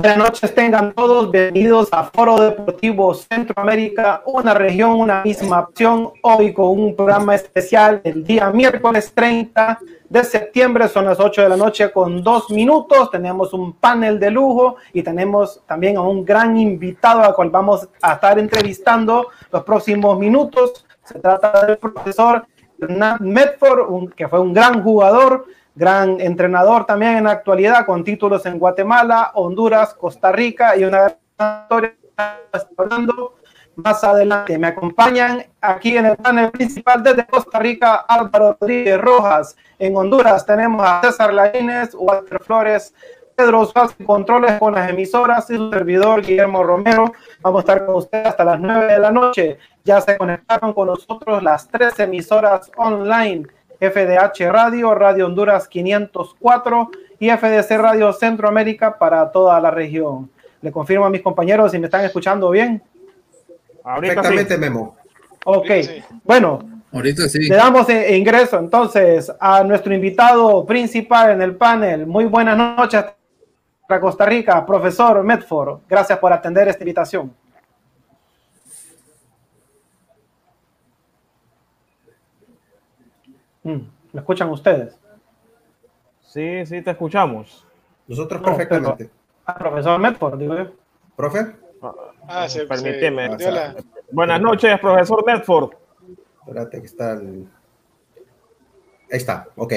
Buenas noches, tengan todos bienvenidos a Foro Deportivo Centroamérica, una región, una misma opción, hoy con un programa especial el día miércoles 30 de septiembre, son las 8 de la noche con dos minutos, tenemos un panel de lujo y tenemos también a un gran invitado al cual vamos a estar entrevistando los próximos minutos. Se trata del profesor Medford, que fue un gran jugador, gran entrenador también en la actualidad, con títulos en Guatemala, Honduras, Costa Rica y una historia hablando más adelante. Me acompañan aquí en el panel principal desde Costa Rica, Álvaro Rodríguez Rojas. En Honduras tenemos a César Laínez, Walter Flores, Pedro Suárez, controles con las emisoras y su servidor Guillermo Romero. Vamos a estar con ustedes hasta las 9 de la noche. Ya se conectaron con nosotros las tres emisoras online FDH Radio, Radio Honduras 504 y FDC Radio Centroamérica para toda la región. Le confirmo a mis compañeros si me están escuchando bien. Perfectamente, Memo. Ok, bueno, Ahorita sí. Le damos ingreso entonces a nuestro invitado principal en el panel. Muy buenas noches para Costa Rica, profesor Medford. Gracias por atender esta invitación. Mm, ¿Me escuchan ustedes? Sí, sí, te escuchamos. Nosotros perfectamente. Ah, profesor Medford, digo yo. ¿Profe? Ah, sí, Permíteme. Buenas noches, profesor Medford. Espérate que está el... Ahí está, ok.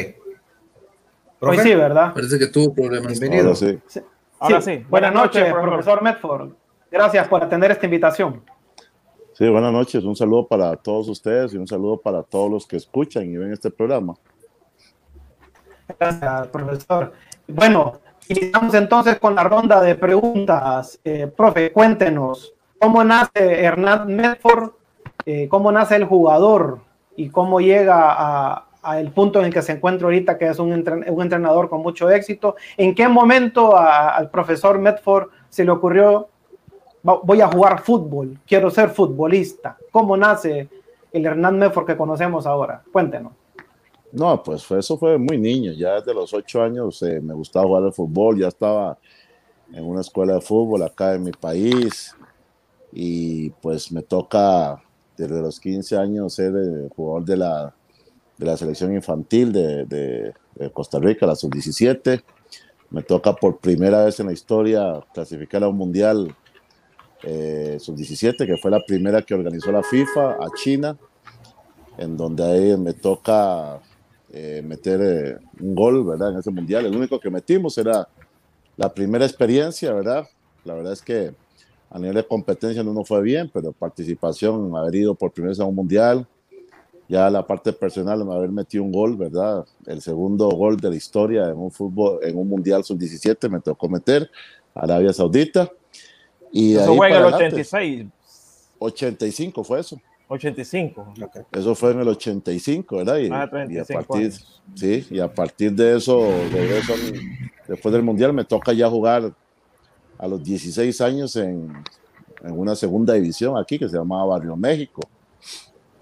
Hoy sí, ¿verdad? Parece que tuvo problemas. Bienvenido. Ahora sí. Ahora sí. Buenas, noches, profesor Medford. Gracias por atender esta invitación. Sí, buenas noches. Un saludo para todos ustedes y un saludo para todos los que escuchan y ven este programa. Gracias, profesor. Bueno, iniciamos entonces con la ronda de preguntas. Eh, profe, cuéntenos, ¿cómo nace Hernán Medford? Eh, ¿Cómo nace el jugador y cómo llega a, el punto en el que se encuentra ahorita, que es un, entrenador con mucho éxito? ¿En qué momento al profesor Medford se le ocurrió voy a jugar fútbol, quiero ser futbolista. ¿Cómo nace el Hernán Medford que conocemos ahora? Cuéntenos. No, pues eso fue muy niño, ya desde los ocho años eh, me gustaba jugar al fútbol, ya estaba en una escuela de fútbol acá en mi país y pues me toca desde los 15 años ser el jugador de la, de la selección infantil de, de, de Costa Rica, la sub-17. Me toca por primera vez en la historia clasificar a un mundial eh, sub-17, que fue la primera que organizó la FIFA a China, en donde ahí me toca eh, meter eh, un gol, ¿verdad? En ese mundial. El único que metimos era la primera experiencia, ¿verdad? La verdad es que a nivel de competencia no nos fue bien, pero participación, haber ido por primera vez a un mundial, ya la parte personal, haber metido un gol, ¿verdad? El segundo gol de la historia en un fútbol, en un mundial sub-17 me tocó meter, Arabia Saudita. Y eso fue en el 86. 85 fue eso. 85. Eso fue en el 85, ¿verdad? Y, ah, a partir, sí, y a partir de eso, de eso, después del Mundial, me toca ya jugar a los 16 años en, en, una segunda división aquí que se llamaba Barrio México.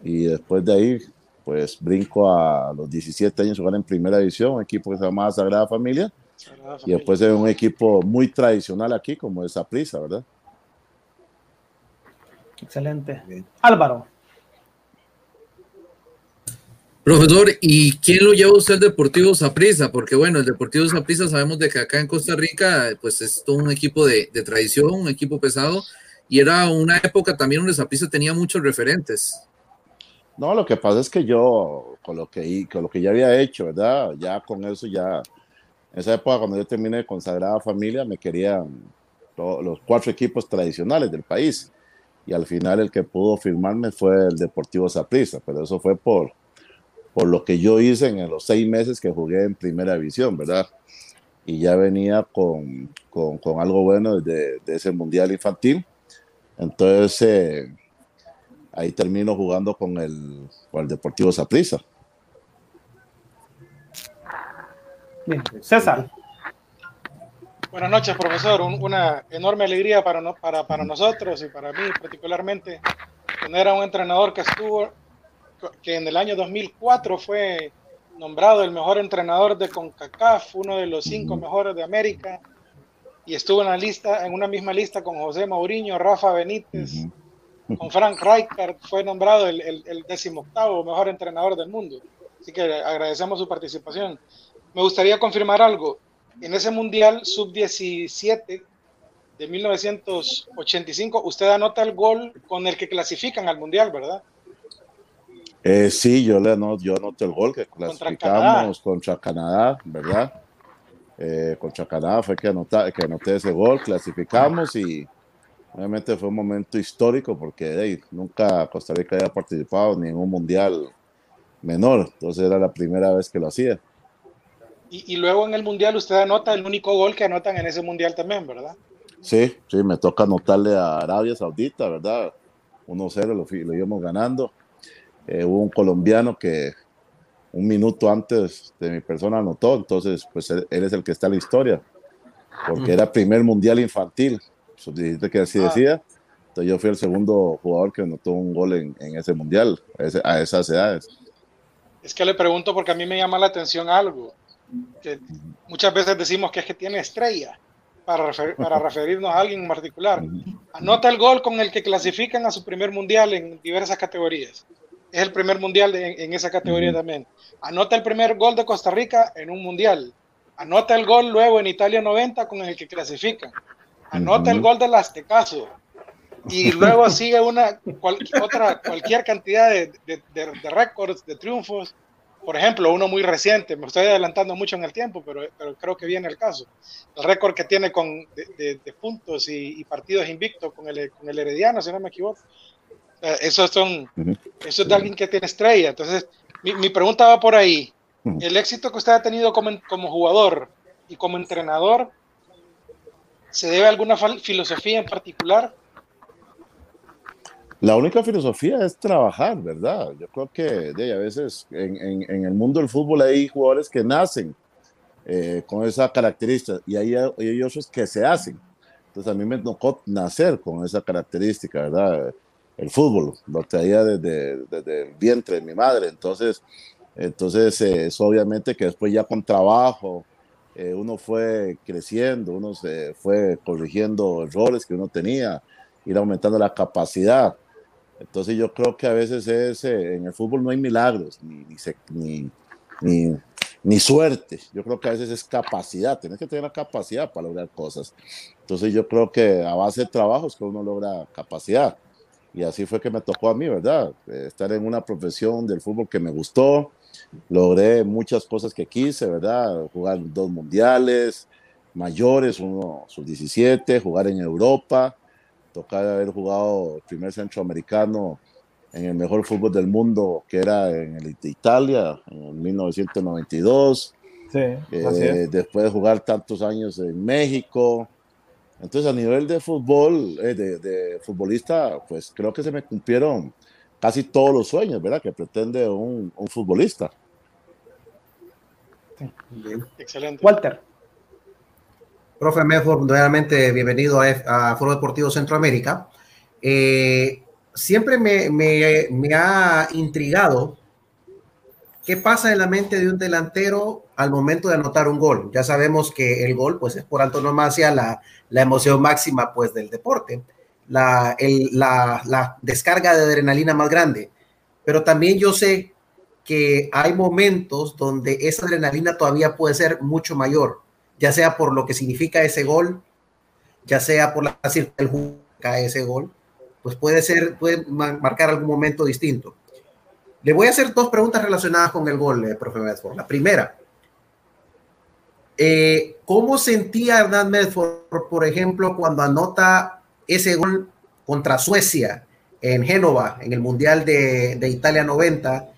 Y después de ahí, pues brinco a los 17 años jugar en primera división, un equipo que se llamaba Sagrada Familia. Sagrada Familia. Y después de un equipo muy tradicional aquí, como esa prisa, ¿verdad? Excelente. Álvaro. Profesor, ¿y quién lo lleva usted al Deportivo Saprissa? Porque bueno, el Deportivo Saprissa sabemos de que acá en Costa Rica, pues es todo un equipo de, tradición, un equipo pesado, y era una época también donde Saprissa tenía muchos referentes. No, lo que pasa es que yo, con lo que, con lo que ya había hecho, ¿verdad? Ya con eso, ya, en esa época cuando yo terminé con Sagrada Familia, me querían los cuatro equipos tradicionales del país y al final el que pudo firmarme fue el Deportivo Saprissa, pero eso fue por, por lo que yo hice en los seis meses que jugué en primera división, ¿verdad? Y ya venía con, con, algo bueno de, de, ese mundial infantil. Entonces eh, ahí termino jugando con el, con el Deportivo Saprissa. César. Buenas noches, profesor. una enorme alegría para, para, para, nosotros y para mí particularmente tener a un entrenador que estuvo, que en el año 2004 fue nombrado el mejor entrenador de CONCACAF, uno de los cinco mejores de América, y estuvo en la lista, en una misma lista con José Mourinho, Rafa Benítez, con Frank Rijkaard, fue nombrado el, el, el decimoctavo mejor entrenador del mundo. Así que agradecemos su participación. Me gustaría confirmar algo. En ese Mundial Sub-17 de 1985, usted anota el gol con el que clasifican al Mundial, ¿verdad? Eh, sí, yo le anoto, yo anoto el gol que clasificamos contra Canadá, ¿verdad? Eh, contra Canadá fue que, anota, que anoté ese gol, clasificamos y obviamente fue un momento histórico porque nunca Costa Rica había participado en un mundial menor, entonces era la primera vez que lo hacía. Y, luego en el mundial usted anota el único gol que anotan en ese mundial también, ¿verdad? Sí, sí, me toca anotarle a Arabia Saudita, ¿verdad? 1-0 lo, lo, íbamos ganando. Eh, hubo un colombiano que un minuto antes de mi persona anotó, entonces pues él, es el que está en la historia, porque era primer mundial infantil, dijiste que así ah. decía, entonces yo fui el segundo jugador que anotó un gol en, en ese mundial, a, esas edades. Es que le pregunto porque a mí me llama la atención algo que muchas veces decimos que es que tiene estrella para, para referirnos a alguien en particular. Anota el gol con el que clasifican a su primer mundial en diversas categorías. Es el primer mundial en, esa categoría también. Anota el primer gol de Costa Rica en un mundial. Anota el gol luego en Italia 90 con el que clasifican. Anota el gol del Aztecaso. Y luego sigue una otra cualquier cantidad de, de, de récords, de triunfos por ejemplo, uno muy reciente, me estoy adelantando mucho en el tiempo, pero, pero creo que viene el caso. El récord que tiene con, de, puntos y, partidos invictos con el, con el Herediano, si no me equivoco. eso, son, eso es de alguien que tiene estrella. Entonces, mi, mi pregunta va por ahí. El éxito que usted ha tenido como, como jugador y como entrenador, ¿se debe a alguna filosofía en particular? La única filosofía es trabajar, ¿verdad? Yo creo que de, a veces en, en, el mundo del fútbol hay jugadores que nacen eh, con esa característica y hay, hay, otros que se hacen. Entonces a mí me tocó nacer con esa característica, ¿verdad? El fútbol, lo traía desde, desde el vientre de mi madre. Entonces, entonces eh, es obviamente que después ya con trabajo, eh, uno fue creciendo, uno se fue corrigiendo errores que uno tenía, ir aumentando la capacidad. Entonces yo creo que a veces es, eh, en el fútbol no hay milagros, ni, ni, ni, ni, suerte. Yo creo que a veces es capacidad, tienes que tener la capacidad para lograr cosas. Entonces yo creo que a base de trabajo es que uno logra capacidad. Y así fue que me tocó a mí, ¿verdad? Eh, estar en una profesión del fútbol que me gustó. Logré muchas cosas que quise, ¿verdad? Jugar dos mundiales mayores, uno sub-17, jugar en Europa tocar haber jugado el primer centroamericano en el mejor fútbol del mundo, que era en el Italia, en 1992. Sí, eh, después de jugar tantos años en México. Entonces, a nivel de fútbol, eh, de, futbolista, pues creo que se me cumplieron casi todos los sueños, ¿verdad? Que pretende un, un futbolista. Excelente. Walter. Profe Medford, nuevamente bienvenido a, Foro Deportivo Centroamérica. Eh, siempre me, ha intrigado qué pasa en la mente de un delantero al momento de anotar un gol. Ya sabemos que el gol, pues, es por antonomasia la, la emoción máxima, pues, del deporte, la, la, la descarga de adrenalina más grande. Pero también yo sé que hay momentos donde esa adrenalina todavía puede ser mucho mayor ya sea por lo que significa ese gol, ya sea por la circunstancia de ese gol, pues puede ser, puede marcar algún momento distinto. Le voy a hacer dos preguntas relacionadas con el gol, eh, profe Medford. La primera, eh, ¿cómo sentía Hernán Medford, por ejemplo, cuando anota ese gol contra Suecia en Génova, en el Mundial de, de Italia 90?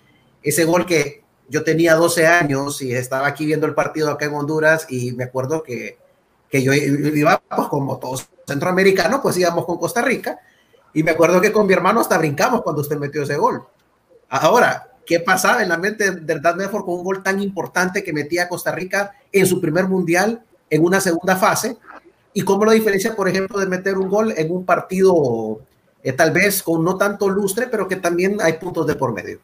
Ese gol que yo tenía 12 años y estaba aquí viendo el partido acá en Honduras y me acuerdo que, que yo iba, pues como todos centroamericanos, pues íbamos con Costa Rica y me acuerdo que con mi hermano hasta brincamos cuando usted metió ese gol. Ahora, ¿qué pasaba en la mente de Dan Medford con un gol tan importante que metía a Costa Rica en su primer mundial en una segunda fase? ¿Y cómo lo diferencia, por ejemplo, de meter un gol en un partido eh, tal vez con no tanto lustre, pero que también hay puntos de por medio?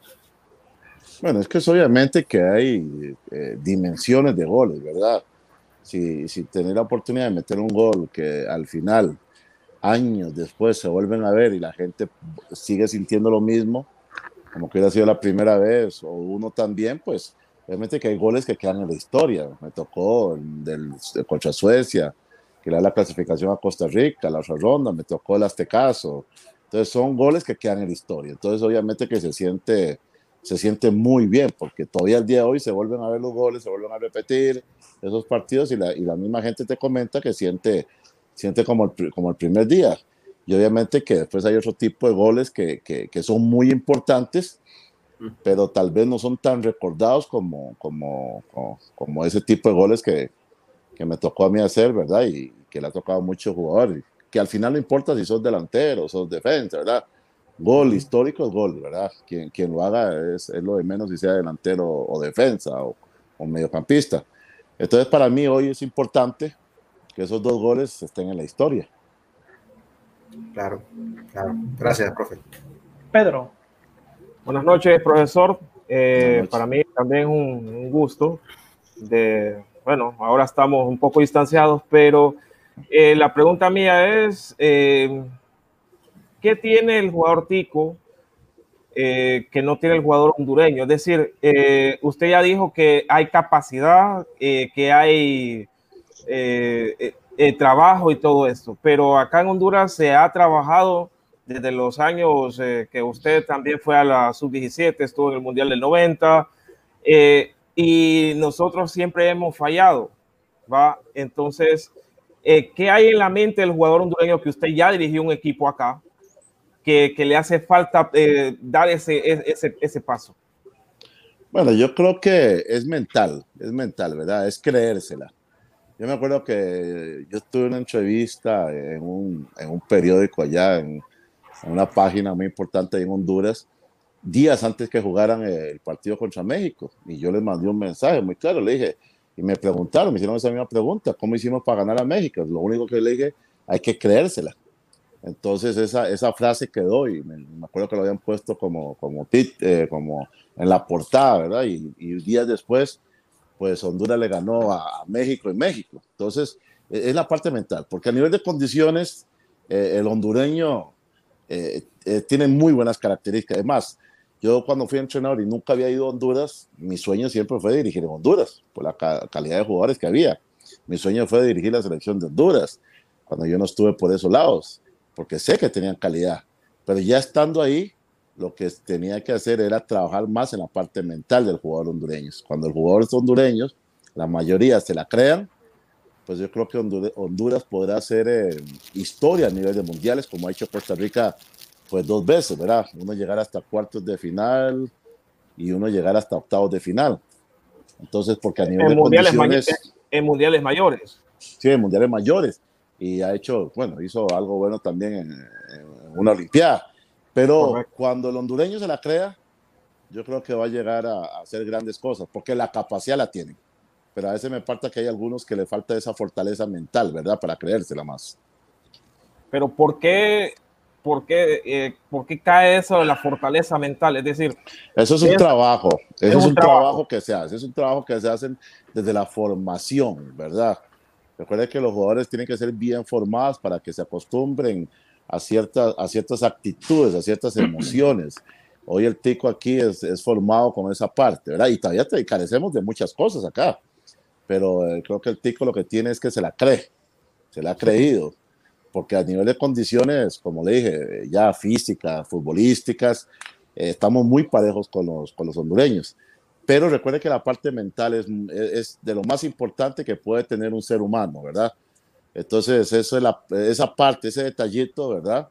Bueno, es que es obviamente que hay eh, dimensiones de goles, ¿verdad? si, si la oportunidad de meter un gol que al final, años después, se vuelven a ver y la gente sigue sintiendo lo mismo, como que hubiera sido la primera vez, o uno también, pues obviamente que hay goles que quedan en la historia. Me tocó del, contra Suecia, que le da la clasificación a Costa Rica, la otra ronda, me tocó el Aztecaso. Entonces son goles que quedan en la historia. Entonces obviamente que se siente, se siente muy bien, porque todavía el día de hoy se vuelven a ver los goles, se vuelven a repetir esos partidos y la, y la misma gente te comenta que siente, siente como el, como el primer día. Y obviamente que después hay otro tipo de goles que, que, que son muy importantes, pero tal vez no son tan recordados como, como, como, como ese tipo de goles que, que, me tocó a mí hacer, ¿verdad? Y que le ha tocado a muchos jugadores, que al final no importa si sos delantero, sos defensa, ¿verdad? Gol histórico es gol, ¿verdad? Quien, quien lo haga es, es, lo de menos si sea delantero o defensa o, o mediocampista. Entonces, para mí hoy es importante que esos dos goles estén en la historia. Claro, claro. Gracias, profe. Pedro. Buenas noches, profesor. Eh, Buenas noches. Para mí también un, un, gusto de, bueno, ahora estamos un poco distanciados, pero eh, la pregunta mía es, eh, ¿qué tiene el jugador tico eh, que no tiene el jugador hondureño. Es decir, eh, usted ya dijo que hay capacidad, eh, que hay eh, eh, trabajo y todo esto, pero acá en Honduras se ha trabajado desde los años que usted también fue a la sub-17, estuvo en el Mundial del 90, y nosotros siempre hemos fallado, ¿va? Entonces, ¿qué hay en la mente del jugador hondureño que usted ya dirigió un equipo acá? Que, que le hace falta eh, dar ese, ese, ese paso? Bueno, yo creo que es mental, es mental, ¿verdad? Es creérsela. Yo me acuerdo que yo tuve una entrevista en un, en un periódico allá, en, en, una página muy importante en Honduras, días antes que jugaran el partido contra México. Y yo les mandé un mensaje muy claro, le dije, y me preguntaron, me hicieron esa misma pregunta, ¿cómo hicimos para ganar a México? Lo único que le dije, hay que creérsela. Entonces esa, esa frase quedó y me, me, acuerdo que lo habían puesto como, como, eh, como en la portada, ¿verdad? Y, y, días después, pues Honduras le ganó a, a, México en México. Entonces, es la parte mental, porque a nivel de condiciones, eh, el hondureño eh, eh, tiene muy buenas características. Además, yo cuando fui entrenador y nunca había ido a Honduras, mi sueño siempre fue dirigir en Honduras, por la ca calidad de jugadores que había. Mi sueño fue dirigir la selección de Honduras, cuando yo no estuve por esos lados porque sé que tenían calidad, pero ya estando ahí, lo que tenía que hacer era trabajar más en la parte mental del jugador hondureño. Cuando el jugador es hondureño, la mayoría se la crean, pues yo creo que Honduras podrá hacer eh, historia a nivel de mundiales, como ha hecho Costa Rica, pues dos veces, ¿verdad? Uno llegar hasta cuartos de final y uno llegar hasta octavos de final. Entonces, porque a nivel en de mundiales condiciones... En mundiales mayores. Sí, en mundiales mayores y ha hecho, bueno, hizo algo bueno también en, en una Olimpiada. Pero Correcto. cuando el hondureño se la crea, yo creo que va a llegar a, a, hacer grandes cosas, porque la capacidad la tienen. Pero a veces me falta que hay algunos que le falta esa fortaleza mental, ¿verdad? Para creérsela más. Pero ¿por qué, por qué, eh, por qué cae eso de la fortaleza mental? Es decir... Eso es un trabajo, eso es un, trabajo que se hace, es un trabajo que se hace desde la formación, ¿verdad? Recuerde que los jugadores tienen que ser bien formados para que se acostumbren a ciertas, a ciertas actitudes, a ciertas emociones. Hoy el tico aquí es, es formado con esa parte, ¿verdad? Y todavía te, carecemos de muchas cosas acá, pero eh, creo que el tico lo que tiene es que se la cree, se la ha creído, porque a nivel de condiciones, como le dije, ya físicas, futbolísticas, eh, estamos muy parejos con los, con los hondureños. Pero recuerde que la parte mental es, es, de lo más importante que puede tener un ser humano, ¿verdad? Entonces, eso es la, esa parte, ese detallito, ¿verdad?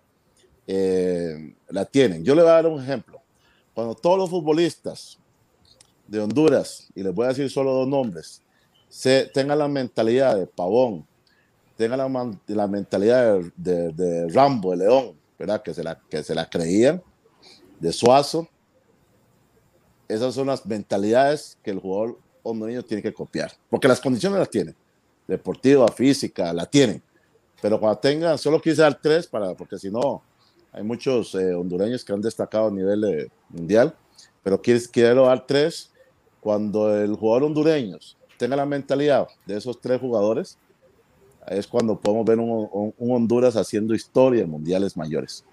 Eh, la tienen. Yo le voy a dar un ejemplo. Cuando todos los futbolistas de Honduras, y les voy a decir solo dos nombres, se, tengan la mentalidad de Pavón, tengan la, la mentalidad de, de, de, Rambo, de León, ¿verdad? Que se la, que se la creían, de Suazo, esas son las mentalidades que el jugador hondureño tiene que copiar, porque las condiciones las tiene, deportiva, física, la tienen, pero cuando tengan, solo quise dar tres, para, porque si no, hay muchos eh, hondureños que han destacado a nivel eh, mundial, pero quiero, quiero dar tres, cuando el jugador hondureño tenga la mentalidad de esos tres jugadores, es cuando podemos ver un, un Honduras haciendo historia en mundiales mayores.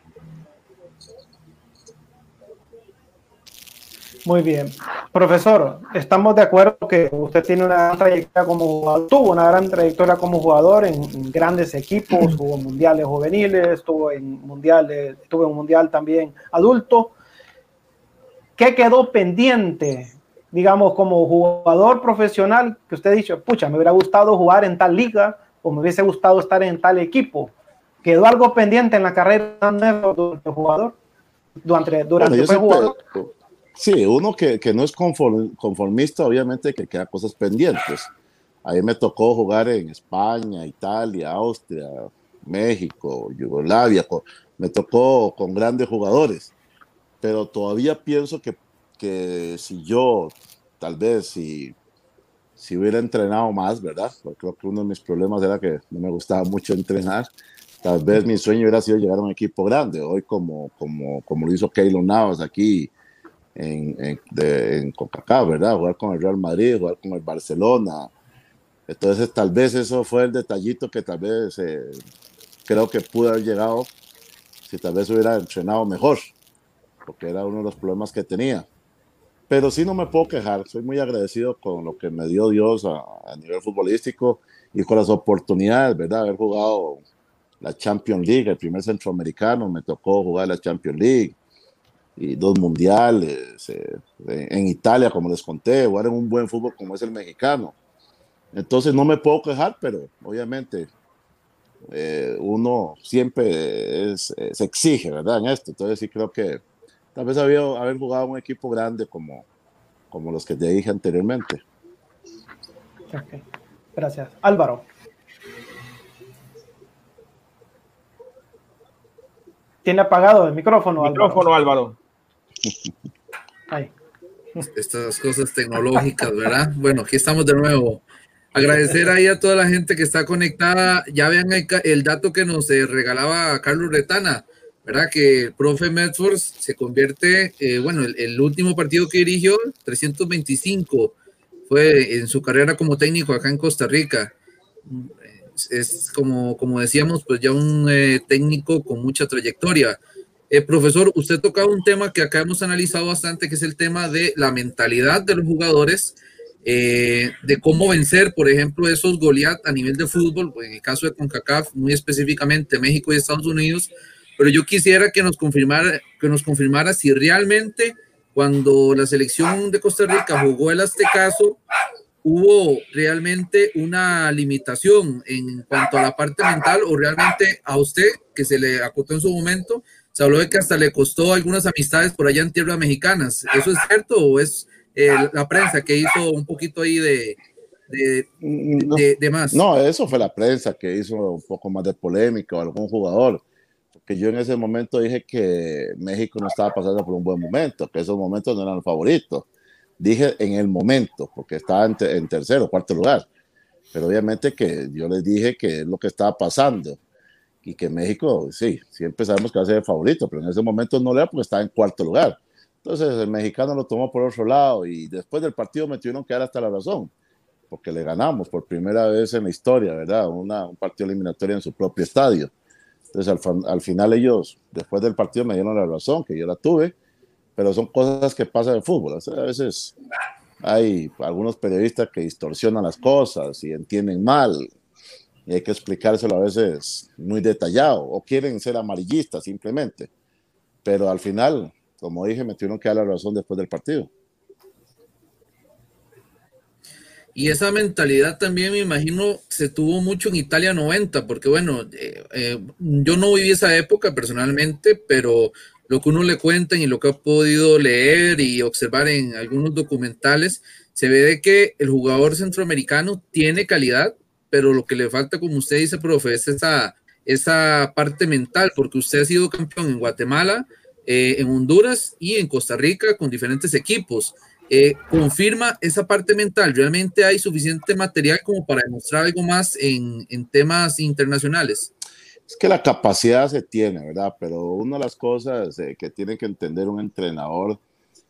Muy bien. Profesor, estamos de acuerdo que usted tiene una gran trayectoria como jugador, tuvo una gran trayectoria como jugador en, grandes equipos, jugó mundiales juveniles, estuvo en mundiales, estuvo en un mundial también adulto. ¿Qué quedó pendiente, digamos, como jugador profesional que usted ha dicho, pucha, me hubiera gustado jugar en tal liga o me hubiese gustado estar en tal equipo? ¿Quedó algo pendiente en la carrera de jugador? Durante, durante bueno, jugador? Sí, uno que, que no es conformista, obviamente que queda cosas pendientes. A mí me tocó jugar en España, Italia, Austria, México, Yugoslavia, me tocó con grandes jugadores, pero todavía pienso que, que si yo, tal vez, si, si hubiera entrenado más, ¿verdad? Porque creo que uno de mis problemas era que no me gustaba mucho entrenar. Tal vez mi sueño hubiera sido llegar a un equipo grande. Hoy, como, como, como lo hizo Keylon Navas aquí, en, en, de, ¿verdad? Jugar con el Real Madrid, jugar con el Barcelona. Entonces, tal vez eso fue el detallito que tal vez eh, creo que pudo haber llegado si tal vez hubiera entrenado mejor, porque era uno de los problemas que tenía. Pero sí no me puedo quejar, soy muy agradecido con lo que me dio Dios a, a nivel futbolístico y con las oportunidades, ¿verdad? Haber jugado la Champions League, el primer centroamericano, me tocó jugar la Champions League y dos mundiales, eh, en Italia, como les conté, jugar en un buen fútbol como es el mexicano. Entonces no me puedo quejar, pero obviamente eh, uno siempre se exige, ¿verdad? En esto. Entonces sí creo que tal vez había haber jugado un equipo grande como, como los que te dije anteriormente. Gracias. Álvaro. Tiene apagado el micrófono. Micrófono, Álvaro. Estas cosas tecnológicas, ¿verdad? Bueno, aquí estamos de nuevo. Agradecer ahí a toda la gente que está conectada. Ya vean el, dato que nos eh, regalaba Carlos Retana, ¿verdad? Que el profe Medford se convierte, eh, bueno, el, último partido que dirigió, 325, fue en su carrera como técnico acá en Costa Rica. Es, como, como decíamos, pues ya un eh, técnico con mucha trayectoria. Eh, profesor, usted toca un tema que acá hemos analizado bastante, que es el tema de la mentalidad de los jugadores, eh, de cómo vencer, por ejemplo, esos Goliath a nivel de fútbol, pues, en el caso de CONCACAF, muy específicamente México y Estados Unidos, pero yo quisiera que nos confirmara, que nos confirmara si realmente cuando la selección de Costa Rica jugó el Aztecaso, hubo realmente una limitación en cuanto a la parte mental o realmente a usted, que se le acotó en su momento, se habló de que hasta le costó algunas amistades por allá en tierras mexicanas. ¿Eso es cierto o es eh, la prensa que hizo un poquito ahí de, de, más? No, eso fue la prensa que hizo un poco más de polémica o algún jugador. Porque yo en ese momento dije que México no estaba pasando por un buen momento, que esos momentos no eran los favoritos. Dije en el momento, porque estaba en, en tercero, cuarto lugar. Pero obviamente que yo les dije que es lo que estaba pasando y que México, sí, siempre sabemos que va a ser el favorito, pero en ese momento no le era porque estaba en cuarto lugar. Entonces el mexicano lo tomó por otro lado y después del partido me tuvieron que dar hasta la razón, porque le ganamos por primera vez en la historia, ¿verdad? Una, un partido eliminatorio en su propio estadio. Entonces al, al, final ellos, después del partido, me dieron la razón, que yo la tuve, pero son cosas que pasan en fútbol. a veces hay algunos periodistas que distorsionan las cosas y entienden mal y hay que explicárselo a veces muy detallado o quieren ser amarillistas simplemente. Pero al final, como dije, me tuvieron que dar la razón después del partido. Y esa mentalidad también me imagino se tuvo mucho en Italia 90, porque bueno, eh, eh, yo no viví esa época personalmente, pero lo que uno le cuenta y lo que ha podido leer y observar en algunos documentales, se ve de que el jugador centroamericano tiene calidad, pero lo que le falta, como usted dice, profe, es esa, esa parte mental, porque usted ha sido campeón en Guatemala, eh, en Honduras y en Costa Rica con diferentes equipos. Eh, confirma esa parte mental, realmente hay suficiente material como para demostrar algo más en, en temas internacionales. Es que la capacidad se tiene, ¿verdad? Pero una de las cosas eh, que tiene que entender un entrenador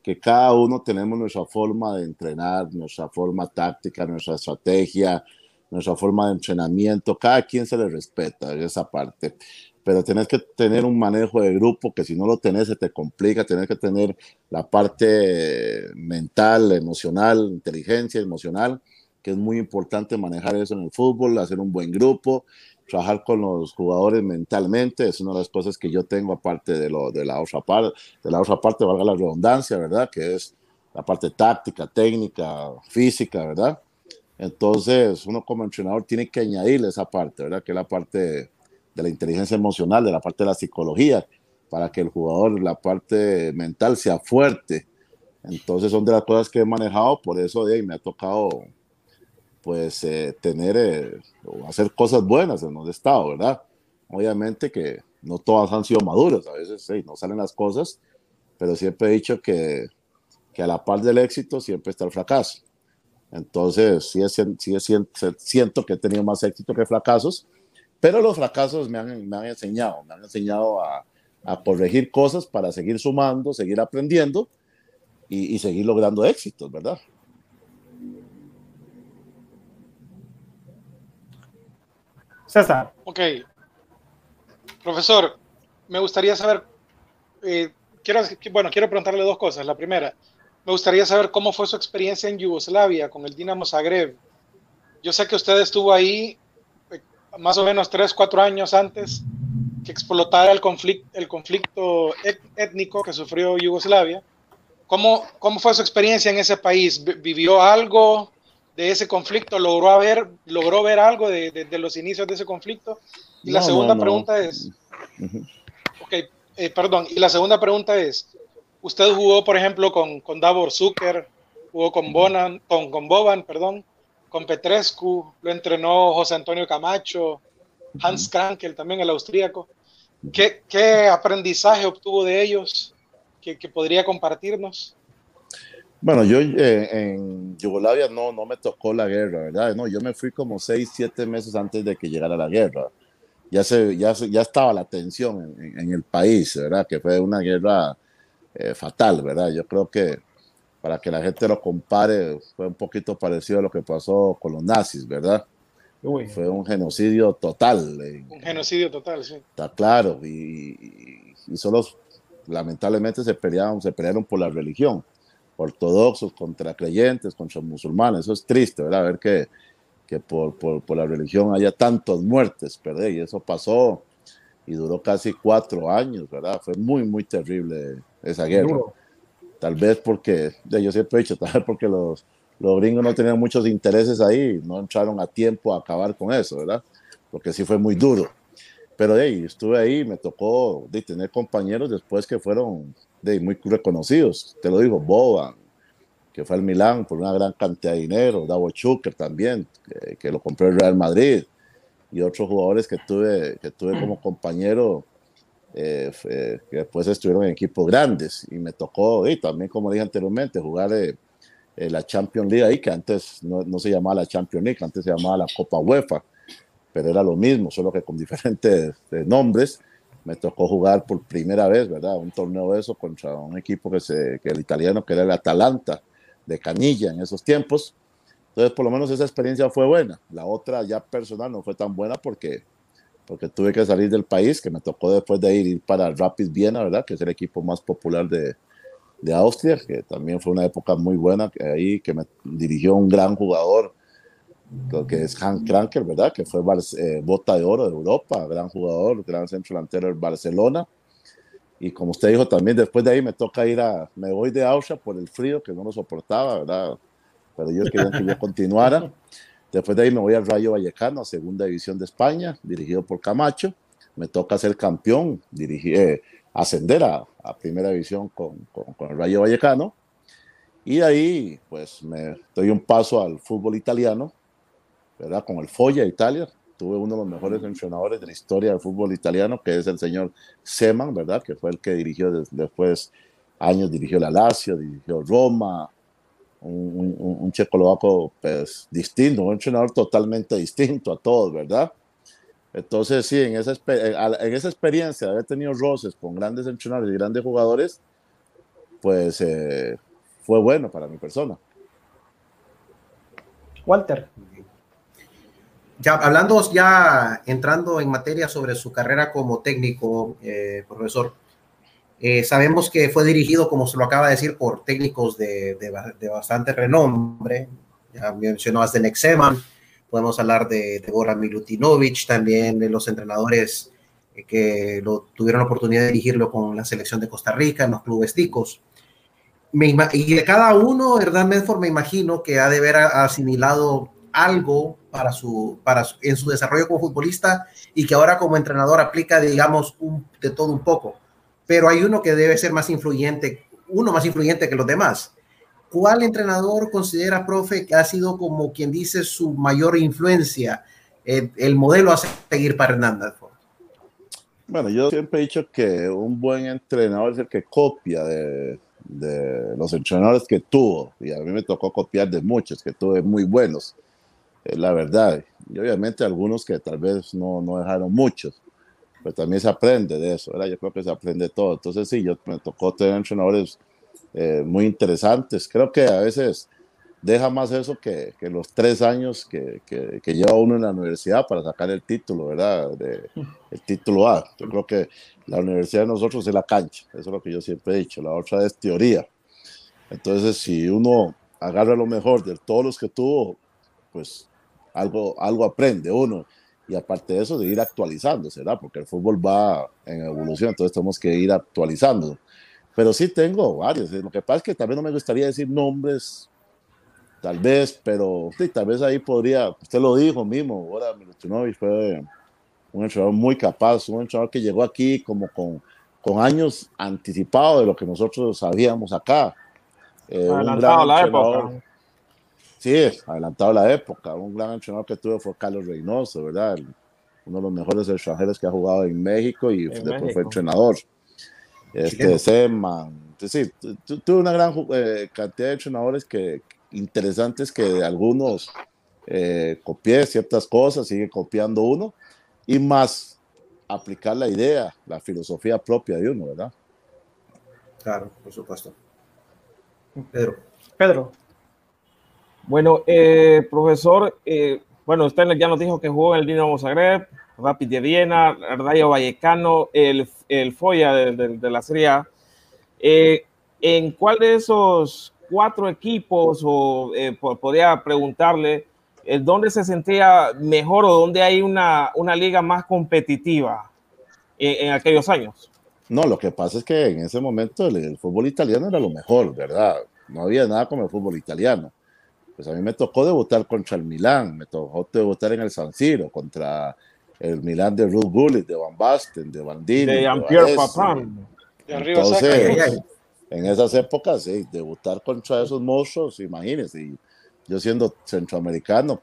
que cada uno tenemos nuestra forma de entrenar, nuestra forma táctica, nuestra estrategia, nuestra forma de entrenamiento, cada quien se le respeta esa parte, pero tenés que tener un manejo de grupo que si no lo tenés se te complica, tenés que tener la parte mental, emocional, inteligencia emocional, que es muy importante manejar eso en el fútbol, hacer un buen grupo, trabajar con los jugadores mentalmente, es una de las cosas que yo tengo aparte de, lo, de la otra parte, de la otra parte, valga la redundancia, ¿verdad? Que es la parte táctica, técnica, física, ¿verdad? Entonces, uno como entrenador tiene que añadirle esa parte, ¿verdad? Que es la parte de la inteligencia emocional, de la parte de la psicología, para que el jugador, la parte mental sea fuerte. Entonces, son de las cosas que he manejado, por eso de ahí me ha tocado pues eh, tener eh, hacer cosas buenas en donde he estado, ¿verdad? Obviamente que no todas han sido maduras, a veces sí, no salen las cosas, pero siempre he dicho que, que a la par del éxito siempre está el fracaso. Entonces, sí, es, sí es, siento que he tenido más éxito que fracasos, pero los fracasos me han, me han enseñado, me han enseñado a, a, corregir cosas para seguir sumando, seguir aprendiendo y, y seguir logrando éxitos, ¿verdad? César. Ok. Profesor, me gustaría saber, eh, quiero, bueno, quiero preguntarle dos cosas. La primera, me gustaría saber cómo fue su experiencia en Yugoslavia con el Dinamo Zagreb. Yo sé que usted estuvo ahí eh, más o menos tres, cuatro años antes que explotara el conflicto, el conflicto étnico que sufrió Yugoslavia. ¿Cómo, ¿Cómo fue su experiencia en ese país? ¿Vivió algo? de ese conflicto? ¿Logró ver, logró ver algo de, de, los inicios de ese conflicto? Y la segunda pregunta es, ok, eh, perdón, y la segunda pregunta es, usted jugó, por ejemplo, con, con Davor Zucker, jugó con, Bonan, con, con Boban, perdón, con Petrescu, lo entrenó José Antonio Camacho, Hans Krankel, también el austríaco. ¿Qué, ¿Qué, aprendizaje obtuvo de ellos que, que podría compartirnos? Bueno, yo eh, en Yugoslavia no, no me tocó la guerra, ¿verdad? No, yo me fui como seis, siete meses antes de que llegara la guerra. Ya, se, ya, ya estaba la tensión en, en, el país, ¿verdad? Que fue una guerra eh, fatal, ¿verdad? Yo creo que para que la gente lo compare, fue un poquito parecido a lo que pasó con los nazis, ¿verdad? Uy. Fue un genocidio total. Un genocidio total, sí. Está claro. Y solo, lamentablemente, se pelearon, se pelearon por la religión ortodoxos contra creyentes, contra musulmanes. Eso es triste, ¿verdad? Ver que, que por, por, por, la religión haya tantas muertes, ¿verdad? Y eso pasó y duró casi cuatro años, ¿verdad? Fue muy, muy terrible esa guerra. Duro. Tal vez porque, yo siempre he dicho, tal vez porque los, los gringos no tenían muchos intereses ahí, no entraron a tiempo a acabar con eso, ¿verdad? Porque sí fue muy duro. Pero hey, estuve ahí, me tocó de tener compañeros después que fueron de, muy reconocidos. Te lo digo, Boban, que fue al Milán por una gran cantidad de dinero, Davo Chucker también, que, que, lo compró el Real Madrid, y otros jugadores que tuve, que tuve como compañero, eh, eh, que después estuvieron en equipos grandes, y me tocó, y también como dije anteriormente, jugar eh, la Champions League ahí, que antes no, no, se llamaba la Champions League, antes se llamaba la Copa UEFA, pero era lo mismo, solo que con diferentes eh, nombres me tocó jugar por primera vez, ¿verdad? Un torneo de eso contra un equipo que, se, que el italiano, que era el Atalanta de Canilla en esos tiempos. Entonces, por lo menos esa experiencia fue buena. La otra ya personal no fue tan buena porque, porque tuve que salir del país, que me tocó después de ir, para Rapid Viena, ¿verdad? Que es el equipo más popular de, de Austria, que también fue una época muy buena que ahí, que me dirigió un gran jugador, que es Hank Krankel, ¿verdad? Que fue eh, bota de oro de Europa, gran jugador, gran centro delantero del Barcelona. Y como usted dijo también, después de ahí me toca ir a, me voy de Austria por el frío que no lo soportaba, ¿verdad? Pero yo quería que yo continuara. Después de ahí me voy al Rayo Vallecano, a segunda división de España, dirigido por Camacho. Me toca ser campeón, dirigir, eh, ascender a, a, primera división con, con, con el Rayo Vallecano. Y ahí, pues, me doy un paso al fútbol italiano, ¿verdad? Con el Foya Italia, tuve uno de los mejores entrenadores de la historia del fútbol italiano, que es el señor Seman, ¿verdad? Que fue el que dirigió después años, dirigió la Lazio, dirigió Roma, un, un, un checoslovaco pues, distinto, un entrenador totalmente distinto a todos, ¿verdad? Entonces, sí, en esa, en esa experiencia de haber tenido roces con grandes entrenadores y grandes jugadores, pues eh, fue bueno para mi persona. Walter. Ya hablando, ya entrando en materia sobre su carrera como técnico, eh, profesor, eh, sabemos que fue dirigido, como se lo acaba de decir, por técnicos de, de, bastante renombre. Ya mencionó a Zdenek Seman, podemos hablar de, de Goran Milutinovic, también de los entrenadores eh, que tuvieron la oportunidad de dirigirlo con la selección de Costa Rica en los clubes ticos. y de cada uno, Hernán Medford, me imagino que ha de haber asimilado algo para su, para en su desarrollo como futbolista y que ahora como entrenador aplica, digamos, un, de todo un poco. Pero hay uno que debe ser más influyente, uno más influyente que los demás. ¿Cuál entrenador considera, profe, que ha sido como quien dice su mayor influencia, el, el modelo a seguir para Hernández? Bueno, yo siempre he dicho que un buen entrenador es el que copia de, los entrenadores que tuvo, y a mí me tocó copiar de muchos que tuve muy buenos la verdad. Y obviamente algunos que tal vez no, no dejaron muchos, pero también se aprende de eso, ¿verdad? Yo creo que se aprende todo. Entonces sí, yo me tocó tener entrenadores eh, muy interesantes. Creo que a veces deja más eso que, que los tres años que, que, que, lleva uno en la universidad para sacar el título, ¿verdad? De, el título A. Yo creo que la universidad de nosotros es la cancha, eso es lo que yo siempre he dicho. La otra es teoría. Entonces, si uno agarra lo mejor de todos los que tuvo, pues algo, algo aprende uno. Y aparte de eso, de ir actualizándose, ¿verdad? Porque el fútbol va en evolución, entonces tenemos que ir actualizando. Pero sí tengo varios. Lo que pasa es que también no me gustaría decir nombres, tal vez, pero sí, tal vez ahí podría, usted lo dijo mismo, ahora Milutinovic fue un entrenador muy capaz, un entrenador que llegó aquí como con, con años anticipados de lo que nosotros sabíamos acá. Eh, Adelantado la época Sí, adelantado la época. Un gran entrenador que tuve fue Carlos Reynoso, ¿verdad? Uno de los mejores extranjeros que ha jugado en México y después fue entrenador. Este, Seman. Sí, tuve una gran eh, cantidad de entrenadores que, interesantes que algunos eh, copié ciertas cosas, sigue copiando uno, y más aplicar la idea, la filosofía propia de uno, ¿verdad? Claro, por supuesto. Pedro. Pedro. Bueno, eh, profesor, eh, bueno, usted ya nos dijo que jugó en el Dinamo Zagreb, Rapid de Viena, Rayo Vallecano, el, el Foya de, la Serie A. Eh, ¿En cuál de esos cuatro equipos, o podría preguntarle, dónde se sentía mejor o dónde hay una, una liga más competitiva en, aquellos años? No, lo que pasa es que en ese momento el fútbol italiano era lo mejor, ¿verdad? No había nada como el fútbol italiano pues a mí me tocó debutar contra el Milán, me tocó debutar en el San Siro contra el Milán de Ruth Gullit, de Van Basten, de Bandini. De Jean-Pierre Papin. Entonces, en esas épocas, sí, debutar contra esos monstruos, imagínense, yo siendo centroamericano,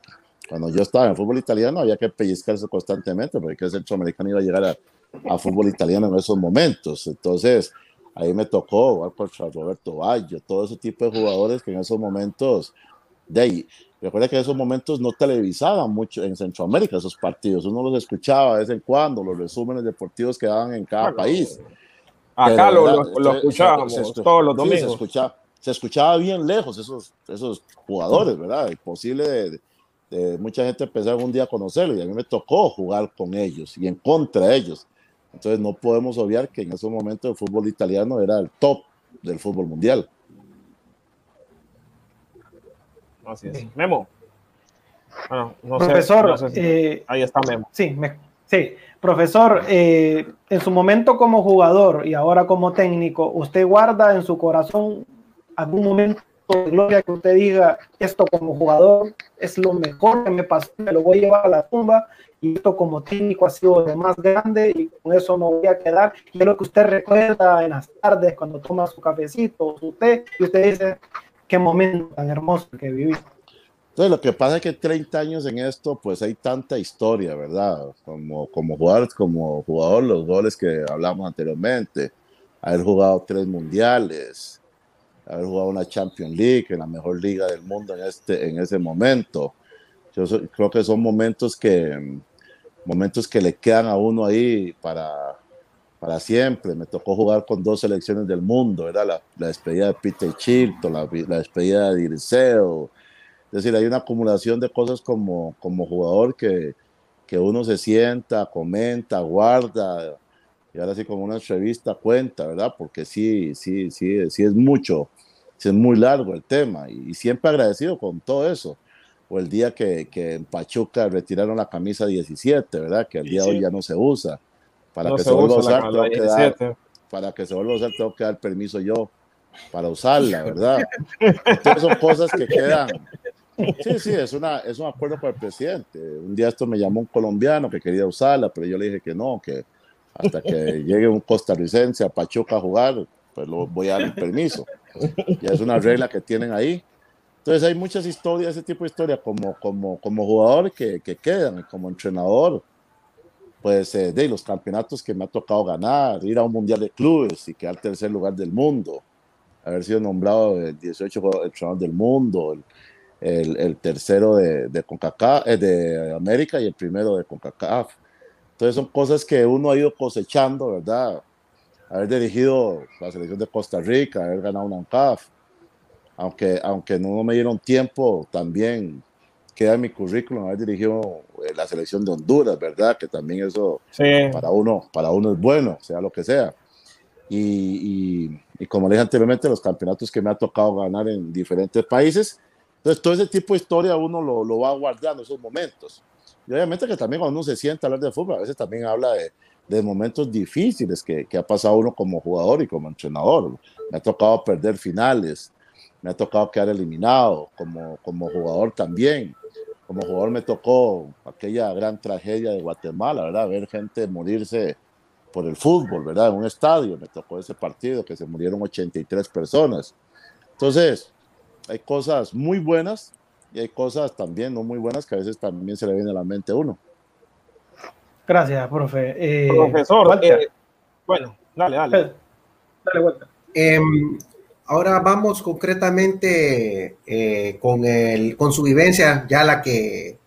cuando yo estaba en el fútbol italiano había que pellizcarse constantemente porque el centroamericano iba a llegar a, a fútbol italiano en esos momentos. Entonces, ahí me tocó jugar contra Roberto Baggio, todo ese tipo de jugadores que en esos momentos de ahí. Recuerda que en esos momentos no televisaban mucho en Centroamérica esos partidos, uno los escuchaba de vez en cuando, los resúmenes deportivos que daban en cada país. Acá lo, lo, escuchábamos todos los domingos. se, escuchaba, se, escuchaba, bien lejos esos, esos jugadores, ¿verdad? Imposible de, de, mucha gente empezar un día a conocerlos y a mí me tocó jugar con ellos y en contra de ellos. Entonces no podemos obviar que en esos momentos el fútbol italiano era el top del fútbol mundial. Así es. Memo. Bueno, no profesor, sé, eh, ahí está Memo. Sí, sí. profesor, eh, en su momento como jugador y ahora como técnico, ¿usted guarda en su corazón algún momento de gloria que usted diga, esto como jugador es lo mejor que me pasó, me lo voy a llevar a la tumba y esto como técnico ha sido lo más grande y con eso no voy a quedar? Y es lo que usted recuerda en las tardes cuando toma su cafecito, su té, y usted dice, qué momento tan hermoso que viví. Entonces, lo que pasa es que 30 años en esto, pues hay tanta historia, ¿verdad? Como, como jugador, como jugador, los goles que hablamos anteriormente, haber jugado tres mundiales, haber jugado una Champions League, en la mejor liga del mundo en, este, en ese momento. Yo creo que son momentos que, momentos que le quedan a uno ahí para, para siempre. Me tocó jugar con dos selecciones del mundo, era la, la, despedida de Peter Chilton, la, la, despedida de Dirceo. Es decir, hay una acumulación de cosas como, como jugador que, que uno se sienta, comenta, guarda, y ahora sí como una entrevista cuenta, ¿verdad? Porque sí, sí, sí, sí es mucho, sí es muy largo el tema, y, y siempre agradecido con todo eso. O el día que, que en Pachuca retiraron la camisa 17, ¿verdad? Que el día de hoy ya no se usa para No que se vuelva a usar, tengo que dar, 17. para que se vuelva a usar, tengo que dar permiso yo para usarla, ¿verdad? Entonces son cosas que quedan. Sí, sí, es, una, es un acuerdo con el presidente. Un día esto me llamó un colombiano que quería usarla, pero yo le dije que no, que hasta que llegue un costarricense a Pachuca a jugar, pues lo voy a dar el permiso. Ya es una regla que tienen ahí. Entonces hay muchas historias, ese tipo de historias como, como, como jugador que, que quedan como entrenador pues eh, de los campeonatos que me ha tocado ganar, ir a un mundial de clubes y quedar tercer lugar del mundo, haber sido nombrado el 18 jugador- entrenador del mundo, el, el, el tercero de, de, CONCACAF, eh, de América y el primero de CONCACAF. Entonces son cosas que uno ha ido cosechando, ¿verdad? Haber dirigido la selección de Costa Rica, haber ganado una UNCAF, aunque, aunque no me dieron tiempo, también queda en mi currículum haber dirigido eh, la selección de Honduras, ¿verdad? Que también eso Sí, para uno, para uno es bueno, sea lo que sea. Y, y, y como le dije anteriormente, los campeonatos que me ha tocado ganar en diferentes países. Entonces, todo ese tipo de historia uno lo, lo va guardando esos momentos. Y obviamente que también cuando uno se sienta a hablar de fútbol, a veces también habla de, de momentos difíciles que, que ha pasado uno como jugador y como entrenador. Me ha tocado perder finales, me ha tocado quedar eliminado como, como jugador también. Como jugador me tocó aquella gran tragedia de Guatemala, ¿verdad? Ver gente morirse por el fútbol, ¿verdad? En un estadio, me tocó ese partido que se murieron 83 personas. Entonces, hay cosas muy buenas y hay cosas también no muy buenas que a veces también se le viene a la mente a uno. Gracias, profe. Eh, profesor, Walter, eh, bueno, dale, dale. dale vuelta. Em, ahora vamos concretamente eh, con, el, con su vivencia, ya la que,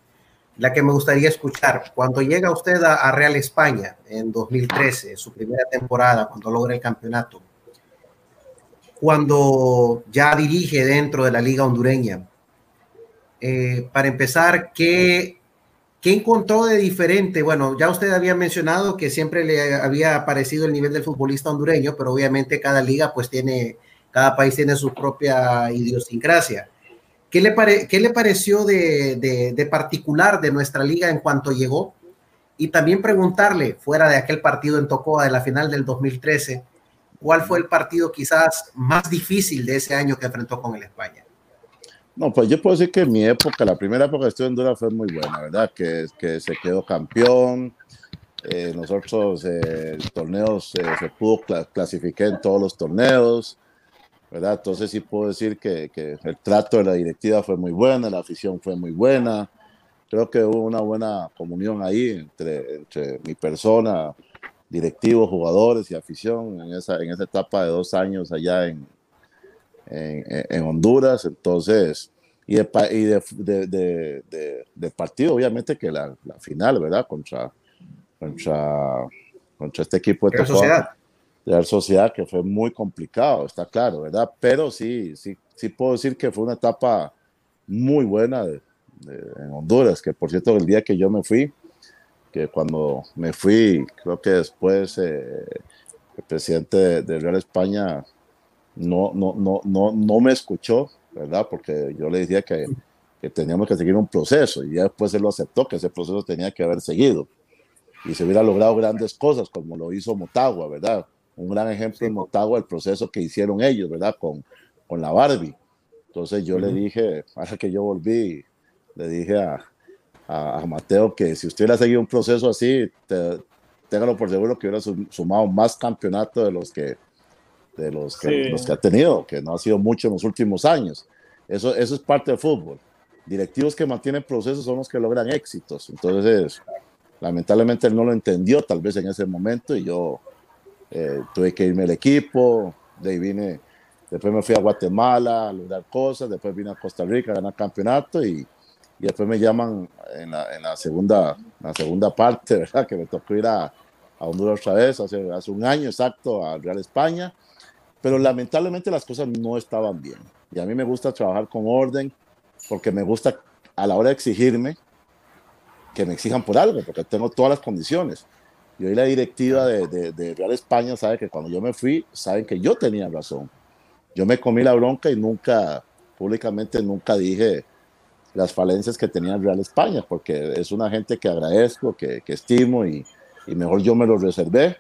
la que me gustaría escuchar. Cuando llega usted a, Real España en 2013, su primera temporada, cuando logra el campeonato, cuando ya dirige dentro de la liga hondureña, eh, para empezar, ¿qué, ¿qué encontró de diferente? Bueno, ya usted había mencionado que siempre le había parecido el nivel del futbolista hondureño, pero obviamente cada liga pues tiene, cada país tiene su propia idiosincrasia. ¿Qué le, pare, qué le pareció de, de, de, particular de nuestra liga en cuanto llegó? Y también preguntarle, fuera de aquel partido en Tocoa de la final del 2013, ¿cuál fue el partido quizás más difícil de ese año que enfrentó con el España? No, pues yo puedo decir que mi época, la primera época que estuve en Honduras fue muy buena, ¿verdad? Que, que se quedó campeón. Eh, nosotros, eh, el torneo se, se pudo cl clasificar en todos los torneos, ¿verdad? Entonces sí puedo decir que, que, el trato de la directiva fue muy buena, la afición fue muy buena. Creo que hubo una buena comunión ahí entre, entre mi persona, directivos, jugadores y afición en esa, en esa etapa de dos años allá en, en, en, Honduras, entonces, y de, y de, de, de, partido, obviamente que la, la, final, ¿verdad? Contra, contra, contra este equipo de Sociedad. De la Sociedad, que fue muy complicado, está claro, ¿verdad? Pero sí, sí, sí puedo decir que fue una etapa muy buena en Honduras, que por cierto, el día que yo me fui, que cuando me fui, creo que después eh, el presidente de, de Real España no, no, no, no, no me escuchó, ¿verdad? Porque yo le decía que, que teníamos que seguir un proceso y ya después él lo aceptó, que ese proceso tenía que haber seguido y se hubiera logrado grandes cosas como lo hizo Motagua, ¿verdad? Un gran ejemplo en Motagua, el proceso que hicieron ellos, ¿verdad? Con, con la Barbie. Entonces yo uh -huh. le dije, ahora que yo volví, le dije a, a, a, Mateo que si usted hubiera seguido un proceso así, te, téngalo por seguro que hubiera sumado más campeonatos de los que, de los que, sí. los que ha tenido, que no ha sido mucho en los últimos años. Eso, eso es parte del fútbol. Directivos que mantienen procesos son los que logran éxitos. Entonces, lamentablemente él no lo entendió tal vez en ese momento y yo eh, tuve que irme al equipo, de ahí vine, después me fui a Guatemala a lograr cosas, después vine a Costa Rica a ganar campeonato y, y después me llaman en la, en la, segunda, la segunda parte, ¿verdad? Que me tocó ir a, Honduras otra vez, hace, hace un año exacto, al Real España, pero lamentablemente las cosas no estaban bien. Y a mí me gusta trabajar con orden, porque me gusta a la hora de exigirme, que me exijan por algo, porque tengo todas las condiciones. Y hoy la directiva de, de, Real España sabe que cuando yo me fui, saben que yo tenía razón. Yo me comí la bronca y nunca, públicamente nunca dije las falencias que tenía Real España, porque es una gente que agradezco, que, que estimo y, y, mejor yo me lo reservé,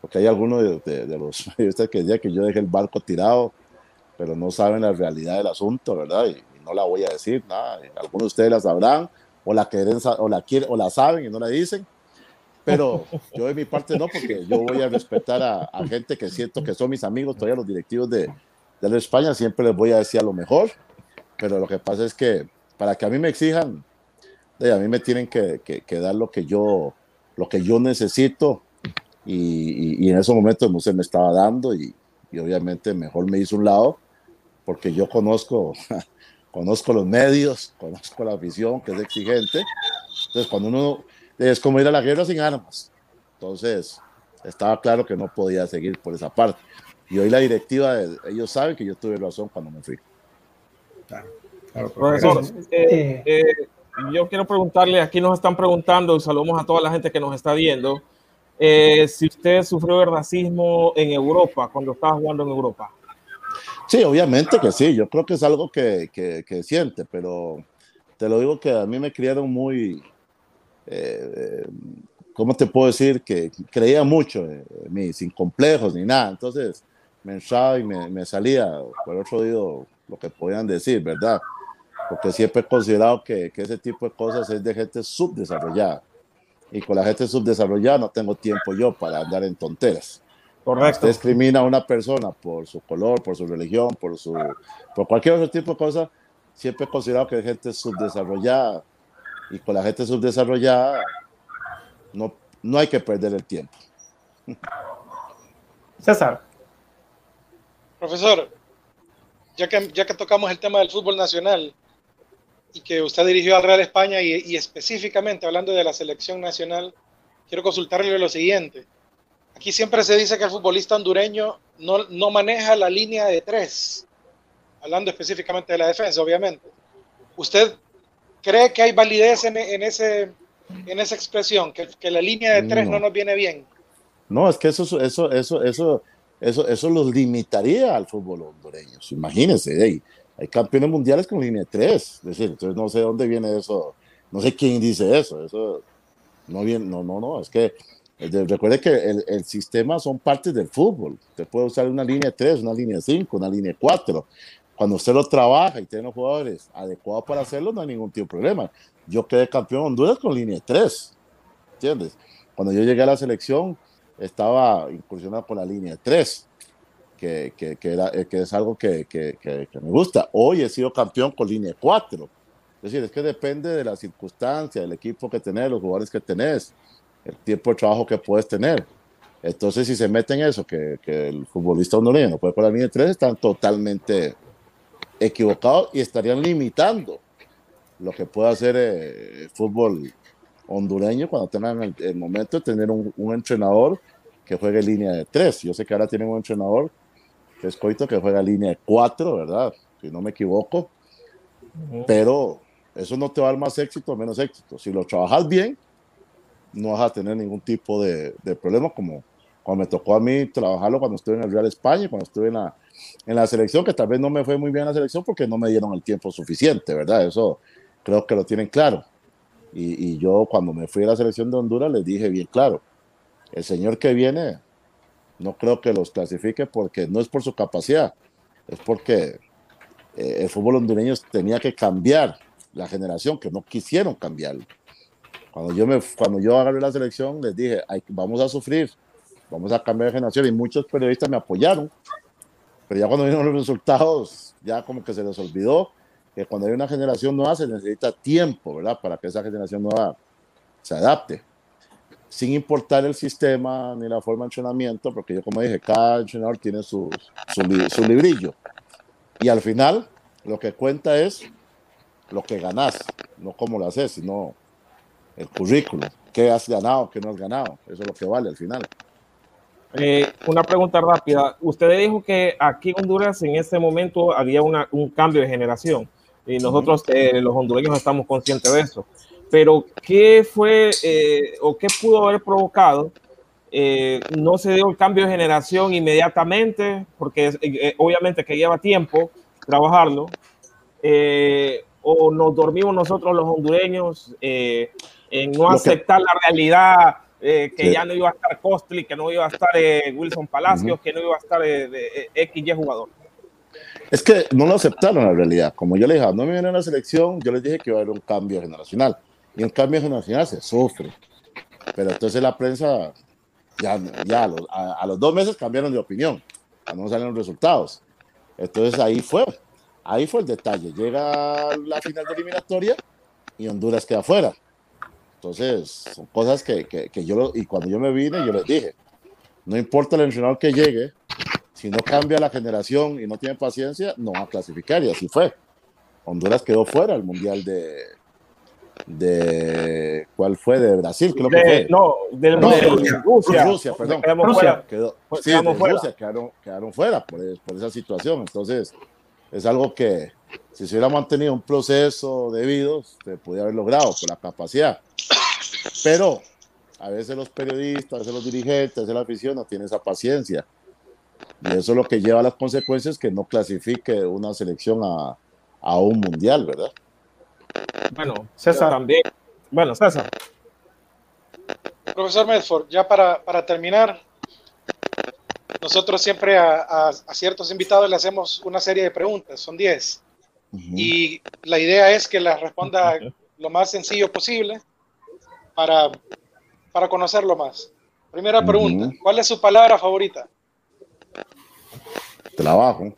porque hay algunos de, de los periodistas que decían que yo dejé el barco tirado, pero no saben la realidad del asunto, ¿verdad? Y, no la voy a decir, nada. Algunos de ustedes la sabrán, o la, quieren, o la, quieren, o la saben y no la dicen, pero yo de mi parte no, porque yo voy a respetar a, gente que siento que son mis amigos, todavía los directivos de, de España, siempre les voy a decir a lo mejor, pero lo que pasa es que para que a mí me exijan, a mí me tienen que, que, dar lo que yo, lo que yo necesito y, y, en esos momentos no se me estaba dando y, y, obviamente mejor me hizo un lado porque yo conozco, conozco los medios, conozco la afición que es exigente. Entonces cuando uno es como ir a la guerra sin armas. Entonces, estaba claro que no podía seguir por esa parte. Y hoy la directiva, ellos saben que yo tuve razón cuando me fui. Profesor, eh, eh, yo quiero preguntarle, aquí nos están preguntando, y saludamos a toda la gente que nos está viendo, eh, si usted sufrió de racismo en Europa, cuando estaba jugando en Europa. Sí, obviamente que sí, yo creo que es algo que, que, que siente, pero te lo digo que a mí me criaron muy, eh, ¿cómo te puedo decir? Que creía mucho en mí, sin complejos ni nada. Entonces me entraba y me, salía por otro oído lo que podían decir, ¿verdad? Porque siempre he considerado que, que ese tipo de cosas es de gente subdesarrollada. Y con la gente subdesarrollada no tengo tiempo yo para andar en tonteras. Correcto. Usted discrimina a una persona por su color, por su religión, por, su, por cualquier otro tipo de cosa. Siempre he considerado que es gente subdesarrollada y con la gente subdesarrollada no, no hay que perder el tiempo. César. Profesor, ya que, ya que tocamos el tema del fútbol nacional y que usted dirigió al Real España y, y específicamente hablando de la selección nacional, quiero consultarle lo siguiente. Aquí siempre se dice que el futbolista hondureño no, no maneja la línea de tres, hablando específicamente de la defensa, obviamente. ¿Usted ¿Cree que hay validez en, ese, en esa expresión, que, que la línea de tres no. nos viene bien? No, es que eso, eso, eso, eso, eso, eso los limitaría al fútbol hondureño. Imagínense, hay, hay campeones mundiales con línea de tres. Es decir, entonces no sé dónde viene eso, no sé quién dice eso. Eso no viene, no, no, no, es que recuerde que el, el, sistema son partes del fútbol. Usted puede usar una línea de tres, una línea de cinco, una línea de cuatro cuando usted lo trabaja y tiene los jugadores adecuados para hacerlo, no hay ningún tipo de problema. Yo quedé campeón de Honduras con línea 3, ¿entiendes? Cuando yo llegué a la selección, estaba incursionado con la línea 3, que, que, que, era, eh, que es algo que, que, me gusta. Hoy he sido campeón con línea 4. Es decir, es que depende de la circunstancia, del equipo que tenés, los jugadores que tenés, el tiempo de trabajo que puedes tener. Entonces, si se meten en eso, que, el futbolista hondureño no puede con la línea 3, están totalmente equivocados y estarían limitando lo que puede hacer eh, el fútbol hondureño cuando tengan el, momento de tener un, entrenador que juegue línea de tres. Yo sé que ahora tienen un entrenador que es Coito que juega línea de cuatro, ¿verdad? Si no me equivoco. Pero eso no te va a dar más éxito o menos éxito. Si lo trabajas bien, no vas a tener ningún tipo de, de problema como cuando me tocó a mí trabajarlo cuando estuve en el Real España, cuando estuve en la, en la selección, que tal vez no me fue muy bien la selección porque no me dieron el tiempo suficiente, ¿verdad? Eso creo que lo tienen claro. Y, yo cuando me fui a la selección de Honduras les dije bien claro, el señor que viene no creo que los clasifique porque no es por su capacidad, es porque eh, el fútbol hondureño tenía que cambiar la generación, que no quisieron cambiarlo. Cuando yo, me, cuando yo agarré la selección, les dije, vamos a sufrir, vamos a cambiar de generación y muchos periodistas me apoyaron, pero ya cuando vinieron los resultados, ya como que se les olvidó que cuando hay una generación nueva se necesita tiempo, ¿verdad? Para que esa generación nueva se adapte, sin importar el sistema ni la forma de entrenamiento, porque yo como dije, cada entrenador tiene su, su, librillo. Y al final, lo que cuenta es lo que ganas, no cómo lo haces, sino el currículum. qué has ganado, qué no has ganado. Eso es lo que vale al final. Eh, una pregunta rápida. Usted dijo que aquí en Honduras en ese momento había una, un cambio de generación y nosotros eh, los hondureños estamos conscientes de eso. Pero ¿qué fue eh, o qué pudo haber provocado? no se dio el cambio de generación inmediatamente, porque obviamente que lleva tiempo trabajarlo, o nos dormimos nosotros los hondureños en no aceptar la realidad eh, que ya no iba a estar Costly, que no iba a estar eh, Wilson Palacios, que no iba a estar eh, de, XY jugador. Es que no lo aceptaron la realidad. Como yo le dije, no me viene a la selección, yo les dije que iba a haber un cambio generacional. Y un cambio generacional se sufre. Pero entonces la prensa, ya, ya a, los, dos meses cambiaron de opinión. No salen los resultados. Entonces ahí fue. Ahí fue el detalle. Llega la final de eliminatoria y Honduras queda fuera. Entonces, son cosas que, que, yo, y cuando yo me vine, yo les dije, no importa el entrenador que llegue, si no cambia la generación y no tiene paciencia, no va a clasificar, y así fue. Honduras quedó fuera del Mundial de, de ¿cuál fue? De Brasil, creo que fue. No, de, Rusia. Rusia, perdón. Quedamos fuera. Quedó, sí, de fuera. Rusia quedaron, quedaron fuera por, por, esa situación. Entonces, es algo que si se hubiera mantenido un proceso debido, se podía haber logrado por la capacidad. Pero a veces los periodistas, a veces los dirigentes, a veces la afición no tienen esa paciencia. Y eso es lo que lleva a las consecuencias que no clasifique una selección a, a un mundial, ¿verdad? Bueno, César también. Bueno, César. Profesor Medford, ya para, para terminar, nosotros siempre a, a, ciertos invitados le hacemos una serie de preguntas, son 10. Y la idea es que las responda lo más sencillo posible para, para conocerlo más. Primera pregunta, ¿cuál es su palabra favorita? Trabajo.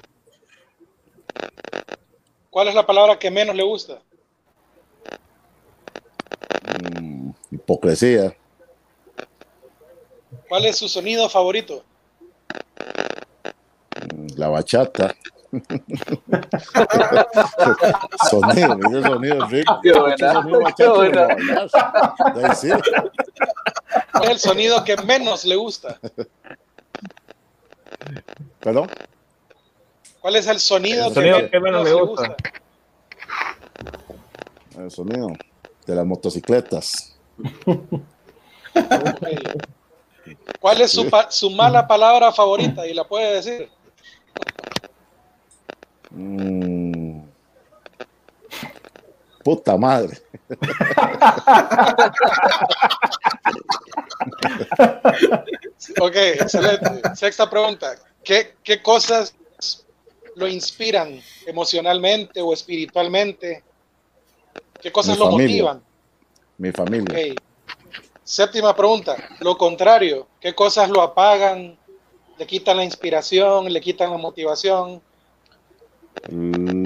¿Cuál es la palabra que menos le gusta? Mm, hipocresía. ¿Cuál es su sonido favorito? Mm, la bachata. sonido, ese sonido rico. Qué ¿Cuál es el sonido que menos le gusta? ¿Perdón? ¿Cuál es el sonido, el sonido que, menos le gusta? El sonido de las motocicletas. ¿Cuál es su, su mala palabra favorita? Y la puede decir. Mm. Puta madre. ok, excelente. Sexta pregunta. ¿Qué, ¿Qué, cosas lo inspiran emocionalmente o espiritualmente? ¿Qué cosas lo motivan? Mi familia. Séptima pregunta. Lo contrario. ¿Qué cosas lo apagan? ¿Le quitan la inspiración? ¿Le quitan la motivación? Mm,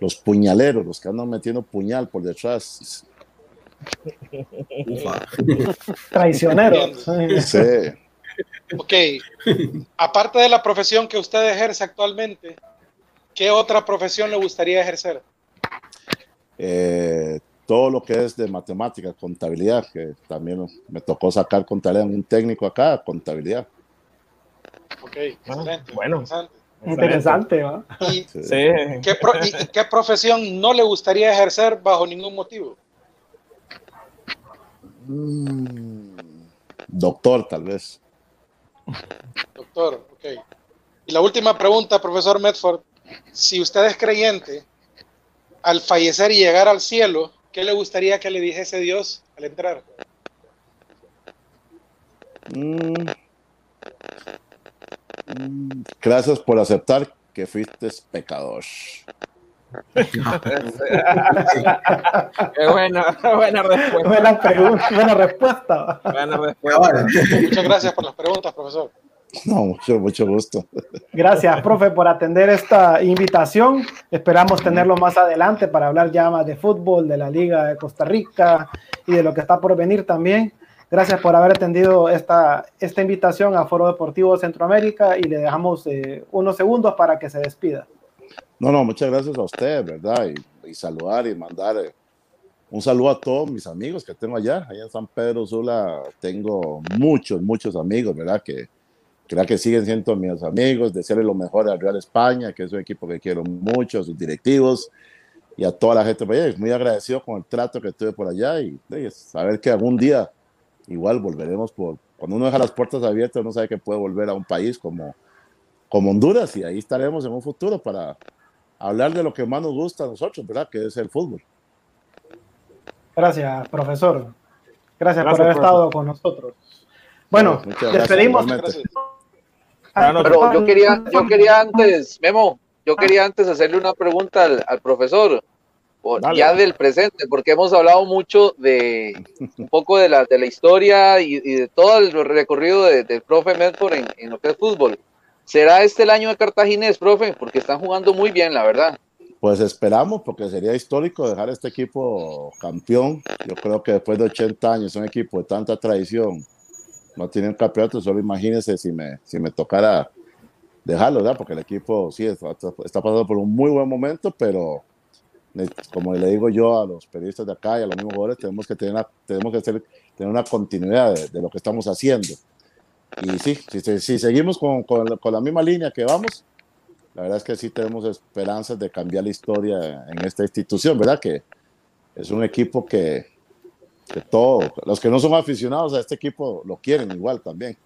los puñaleros, los que andan metiendo puñal por detrás. Traicioneros. Sí. Ok. Aparte de la profesión que usted ejerce actualmente, ¿qué otra profesión le gustaría ejercer? Eh, todo lo que es de matemáticas, contabilidad, que también me tocó sacar contabilidad, un técnico acá, contabilidad. Ok, excelente. Bueno, Interesante, ¿Y, ¿qué profesión no le gustaría ejercer bajo ningún motivo? Mm, doctor, tal vez. Doctor, ok. Y la última pregunta, profesor Medford. Si usted es creyente, al fallecer y llegar al cielo, ¿qué le gustaría que le dijese Dios al entrar? Mm, Gracias por aceptar que fuiste pecador. Qué buena, buena respuesta. Buena, pregunta, buena respuesta. Buena respuesta. Muchas gracias por las preguntas, profesor. No, mucho, mucho gusto. Gracias, profe, por atender esta invitación. Esperamos tenerlo más adelante para hablar ya más de fútbol, de la Liga de Costa Rica y de lo que está por venir también. Gracias por haber atendido esta, esta invitación a Foro Deportivo Centroamérica y le dejamos eh, unos segundos para que se despida. No, no, muchas gracias a usted, ¿verdad? Y, saludar y mandar eh, un saludo a todos mis amigos que tengo allá, allá en San Pedro Sula. Tengo muchos, muchos amigos, ¿verdad? Que creo que siguen siendo mis amigos, desearle lo mejor al Real España, que es un equipo que quiero mucho, a sus directivos y a toda la gente. Muy agradecido con el trato que tuve por allá y, y saber que algún día igual volveremos por, cuando uno deja las puertas abiertas, uno sabe que puede volver a un país como, como Honduras y ahí estaremos en un futuro para hablar de lo que más nos gusta a nosotros, ¿verdad? Que es el fútbol. Gracias, profesor. Gracias, por haber estado con nosotros. Bueno, despedimos. Pero yo quería, yo quería antes, Memo, yo quería antes hacerle una pregunta al, profesor, ya del presente, porque hemos hablado mucho de un poco de la, de la historia y, de todo el recorrido del profe Medford en, en, lo que es fútbol. ¿Será este el año de Cartaginés, profe? Porque están jugando muy bien, la verdad. Pues esperamos, porque sería histórico dejar este equipo campeón. Yo creo que después de 80 años, un equipo de tanta tradición, no tiene un campeonato, solo imagínense si me, si me tocara dejarlo, ¿verdad? Porque el equipo sí está, está pasando por un muy buen momento, pero como le digo yo a los periodistas de acá y a los mismos jugadores, tenemos que tener, tenemos que tener una continuidad de, de, lo que estamos haciendo. Y sí, si, si seguimos con, con, con, la misma línea que vamos, la verdad es que sí tenemos esperanzas de cambiar la historia en esta institución, ¿verdad? Que es un equipo que, que todos, los que no son aficionados a este equipo lo quieren igual también.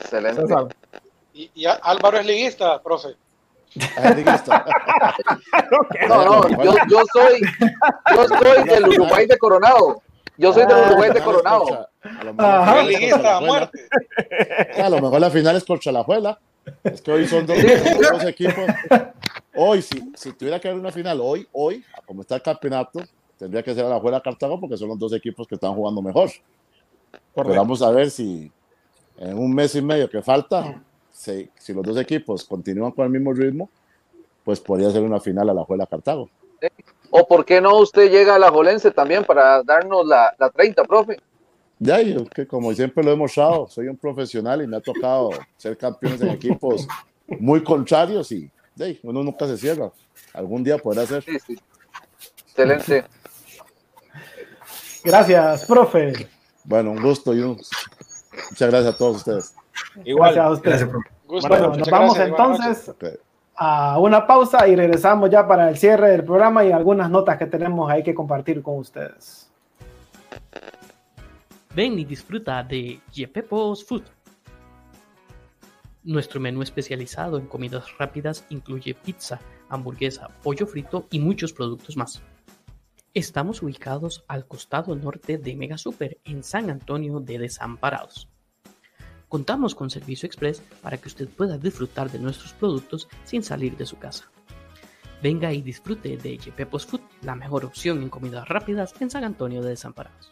Excelente. Y, y Álvaro es liguista, profe. No, no, yo, yo, soy, yo soy del Uruguay de Coronado. Yo soy del ah, Uruguay de Coronado. A lo mejor. A lo mejor la final es contra la Juela. Es que hoy son dos, dos equipos. Hoy, si, si tuviera que haber una final, hoy, hoy, como está el campeonato, tendría que ser a la Juela Cartago porque son los dos equipos que están jugando mejor. Pero vamos a ver si en un mes y medio que falta, si, si los dos equipos continúan con el mismo ritmo, pues podría ser una final a la Juela Cartago. O por qué no usted llega a la Jolense también para darnos la, la 30, profe. Ya, yo que como siempre lo he mostrado, soy un profesional y me ha tocado ser campeones en equipos muy contrarios y ya, uno nunca se cierra. Algún día podrá ser. Sí, sí. Excelente. Gracias, profe. Bueno, un gusto y un... muchas gracias a todos ustedes. Igual. Gracias a ustedes. Bueno, nos vamos entonces a una pausa y regresamos ya para el cierre del programa y algunas notas que tenemos ahí que compartir con ustedes. Ven y disfruta de Yepepos Food. Nuestro menú especializado en comidas rápidas incluye pizza, hamburguesa, pollo frito y muchos productos más. Estamos ubicados al costado norte de Mega Super en San Antonio de Desamparados. Contamos con servicio express para que usted pueda disfrutar de nuestros productos sin salir de su casa. Venga y disfrute de Yepepos Food, la mejor opción en comidas rápidas en San Antonio de Desamparados.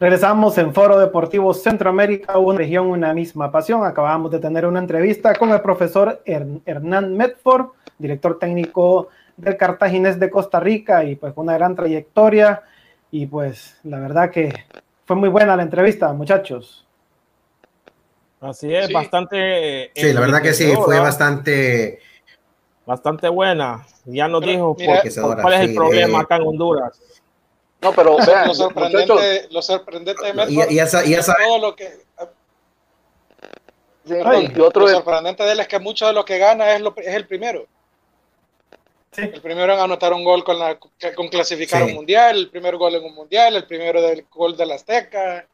Regresamos en Foro Deportivo Centroamérica, una región, una misma pasión. Acabamos de tener una entrevista con el profesor Hernán Medford, director técnico del Cartaginés de Costa Rica y pues una gran trayectoria y pues la verdad que fue muy buena la entrevista, muchachos. Así es, bastante. Sí, la verdad que sí, fue bastante. Bastante buena. Ya nos dijo cuál es el problema acá en Honduras. No, pero vean, lo sorprendente, lo sorprente de y, y, esa, y esa, todo lo que y otro lo sorprendente de él es que mucho de lo que gana es, lo, es el primero. El primero en anotar un gol con, la, con clasificar un mundial, el primer gol en un mundial, el primero del gol del Azteca,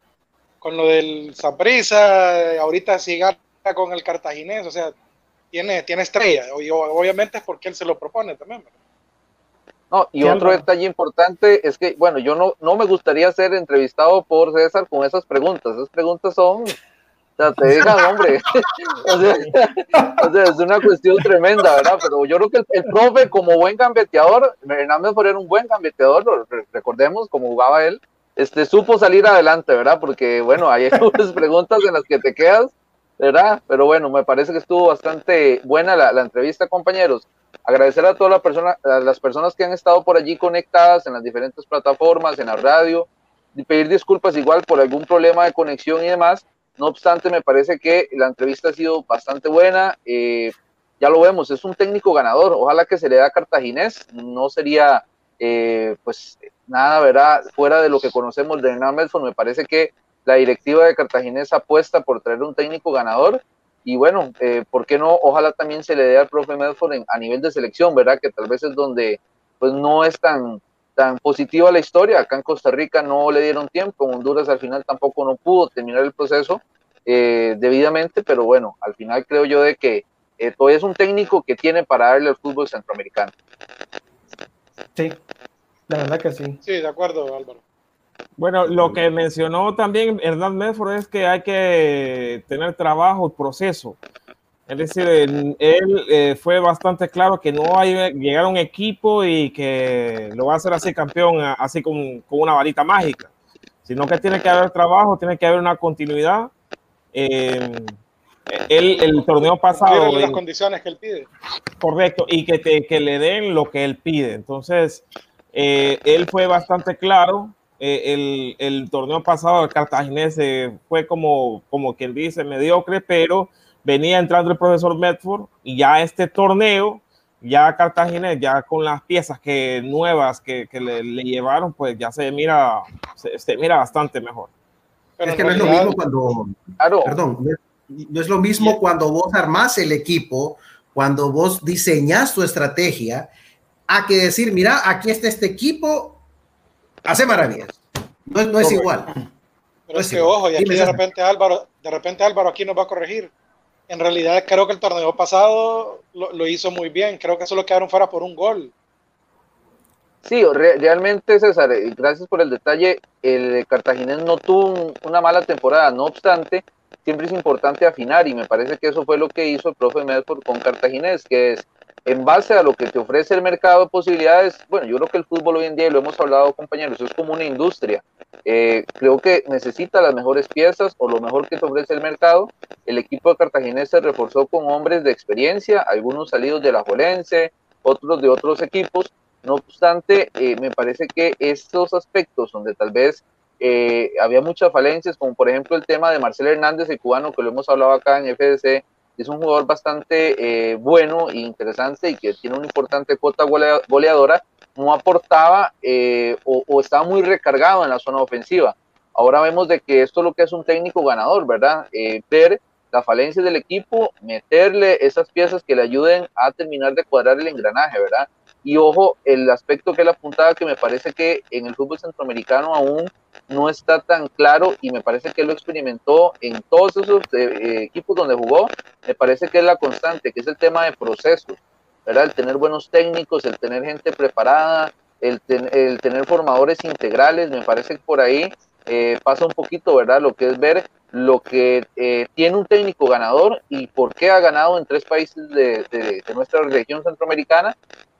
con lo del Zaprisa, ahorita sí gana con el Cartaginés, o sea, tiene, tiene estrella, y obviamente es porque él se lo propone también. No, y otro detalle importante es que, bueno, yo no, no me gustaría ser entrevistado por César con esas preguntas. Esas preguntas son o sea, te dejan, hombre. o, sea, es una cuestión tremenda, ¿verdad? Pero yo creo que el, profe, como buen gambeteador, Hernández por era un buen gambeteador, recordemos cómo jugaba él, este, supo salir adelante, ¿verdad? Porque, bueno, hay algunas preguntas en las que te quedas, ¿verdad? Pero bueno, me parece que estuvo bastante buena la, entrevista, compañeros. Agradecer a todas la persona, las personas que han estado por allí conectadas en las diferentes plataformas, en la radio, y pedir disculpas igual por algún problema de conexión y demás no obstante, me parece que la entrevista ha sido bastante buena. Eh, ya lo vemos, es un técnico ganador. Ojalá que se le da cartaginés. No sería, eh, pues, nada, ¿verdad? Fuera de lo que conocemos de Hernán Medford, me parece que la directiva de Cartaginés apuesta por traer un técnico ganador. Y bueno, eh, ¿por qué no? Ojalá también se le dé al profe Medford a nivel de selección, ¿verdad? Que tal vez es donde pues no es tan, tan positiva la historia. Acá en Costa Rica no le dieron tiempo, en Honduras al final tampoco no pudo terminar el proceso eh, debidamente, pero bueno, al final creo yo de que eh, todavía es un técnico que tiene para darle al fútbol centroamericano. Sí, la verdad que sí. Sí, de acuerdo, Álvaro. Bueno, lo que mencionó también Hernán Medford es que hay que tener trabajo, proceso. Es decir, él eh, fue bastante claro que no hay llegar a un equipo y que lo va a hacer así campeón, así con, con, una varita mágica, sino que tiene que haber trabajo, tiene que haber una continuidad. Eh, él, el torneo pasado. las condiciones que él pide. Correcto, y que, te, que le den lo que él pide. Entonces, eh, él fue bastante claro. El, el, torneo pasado, el cartaginense fue como, como quien dice, mediocre, pero venía entrando el profesor Medford y ya este torneo, ya Cartagena, ya con las piezas que nuevas que, que le, llevaron, pues ya se mira, se, mira bastante mejor. es que no es lo mismo cuando, perdón, no es lo mismo cuando vos armás el equipo, cuando vos diseñas tu estrategia, a que decir, mira, aquí está este equipo, hace maravillas. No, no es igual. Pero es, que, ojo, y aquí de repente Álvaro, de repente Álvaro aquí nos va a corregir en realidad creo que el torneo pasado lo, hizo muy bien. Creo que solo quedaron fuera por un gol. Sí, realmente César, eh, gracias por el detalle. El Cartaginés no tuvo una mala temporada, no obstante, siempre es importante afinar y me parece que eso fue lo que hizo el profe Medford con Cartaginés, que es en base a lo que te ofrece el mercado de posibilidades, bueno, yo creo que el fútbol hoy en día, y lo hemos hablado compañeros, es como una industria. Eh, creo que necesita las mejores piezas o lo mejor que te ofrece el mercado. El equipo de Cartaginés se reforzó con hombres de experiencia, algunos salidos de la Jolense, otros de otros equipos. No obstante, eh, me parece que estos aspectos donde tal vez eh, había muchas falencias, como por ejemplo el tema de Marcelo Hernández, el cubano, que lo hemos hablado acá en FDC, es un jugador bastante eh, bueno e interesante y que tiene una importante cuota goleadora, no aportaba eh, o, estaba muy recargado en la zona ofensiva. Ahora vemos de que esto es lo que es un técnico ganador, ¿verdad? Eh, ver la falencia del equipo, meterle esas piezas que le ayuden a terminar de cuadrar el engranaje, ¿verdad? Y ojo, el aspecto que él apuntaba que me parece que en el fútbol centroamericano aún no está tan claro y me parece que él lo experimentó en todos esos eh, equipos donde jugó, me parece que es la constante, que es el tema de procesos, ¿verdad? El tener buenos técnicos, el tener gente preparada, el, el tener formadores integrales, me parece que por ahí eh, pasa un poquito, ¿verdad? Lo que es ver lo que eh, tiene un técnico ganador y por qué ha ganado en tres países de, de nuestra región centroamericana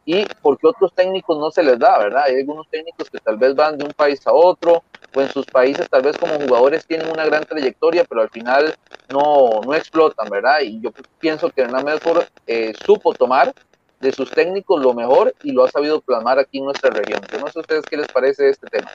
y porque otros técnicos no se les da, ¿verdad? Hay algunos técnicos que tal vez van de un país a otro o en sus países tal vez como jugadores tienen una gran trayectoria, pero al final no, no explotan, ¿verdad? Y yo pienso que Hernán Medford eh, supo tomar de sus técnicos lo mejor y lo ha sabido plasmar aquí en nuestra región. Yo no sé a ustedes qué les parece este tema.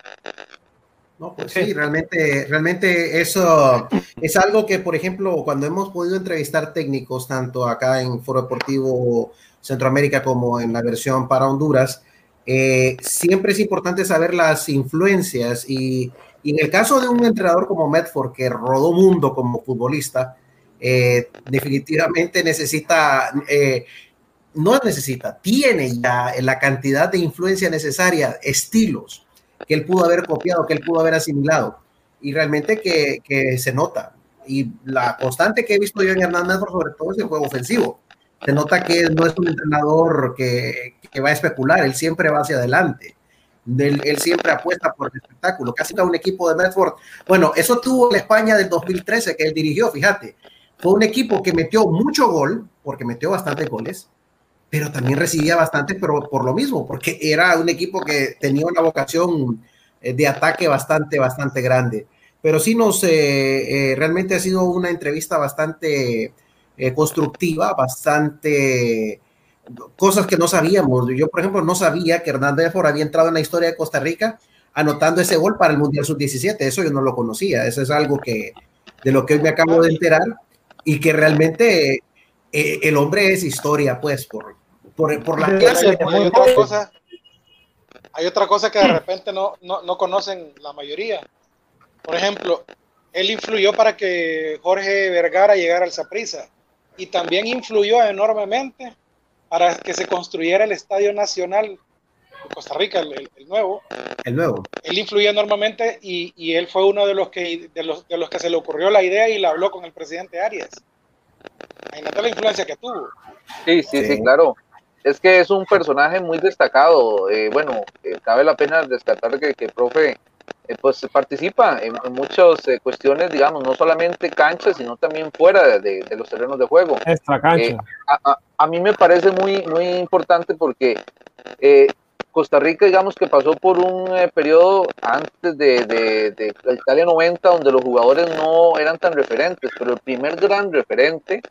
No, pues sí, realmente, realmente eso es algo que, por ejemplo, cuando hemos podido entrevistar técnicos, tanto acá en Foro Deportivo Centroamérica como en la versión para Honduras, eh, siempre es importante saber las influencias y, en el caso de un entrenador como Medford, que rodó mundo como futbolista, definitivamente necesita, no necesita, tiene ya la cantidad de influencia necesaria, estilos que él pudo haber copiado, que él pudo haber asimilado. Y realmente que, que se nota. Y la constante que he visto yo en Hernández, sobre todo, es el juego ofensivo. Se nota que no es un entrenador que, que va a especular, él siempre va hacia adelante. Él, siempre apuesta por el espectáculo, casi a un equipo de Medford. Bueno, eso tuvo la España del 2013 que él dirigió, fíjate. Fue un equipo que metió mucho gol, porque metió bastantes goles, pero también recibía bastante, pero por lo mismo, porque era un equipo que tenía una vocación eh, de ataque bastante, bastante grande. Pero sí nos, eh, eh, realmente ha sido una entrevista bastante constructiva, bastante cosas que no sabíamos. Yo, por ejemplo, no sabía que Hernández Ford había entrado en la historia de Costa Rica anotando ese gol para el Mundial Sub-17. Eso yo no lo conocía. Eso es algo que de lo que hoy me acabo de enterar y que realmente el hombre es historia, pues, por, por, la clase. Hay otra, cosa, hay otra cosa que de repente no, no, no conocen la mayoría. Por ejemplo, él influyó para que Jorge Vergara llegara al Saprissa y también influyó enormemente para que se construyera el Estadio Nacional de Costa Rica, el, nuevo. El nuevo. Él influyó enormemente y, y, él fue uno de los, que, de, los, de los que se le ocurrió la idea y la habló con el presidente Arias. Imagínate la influencia que tuvo. Sí, sí, sí, claro es que es un personaje muy destacado. Eh, bueno, eh, cabe la pena destacar que, que el profe eh, pues participa en, muchas cuestiones, digamos, no solamente cancha, sino también fuera de, los terrenos de juego. Extra cancha. A, a, mí me parece muy, muy importante porque Costa Rica, digamos que pasó por un periodo antes de, de, de, Italia 90, donde los jugadores no eran tan referentes, pero el primer gran referente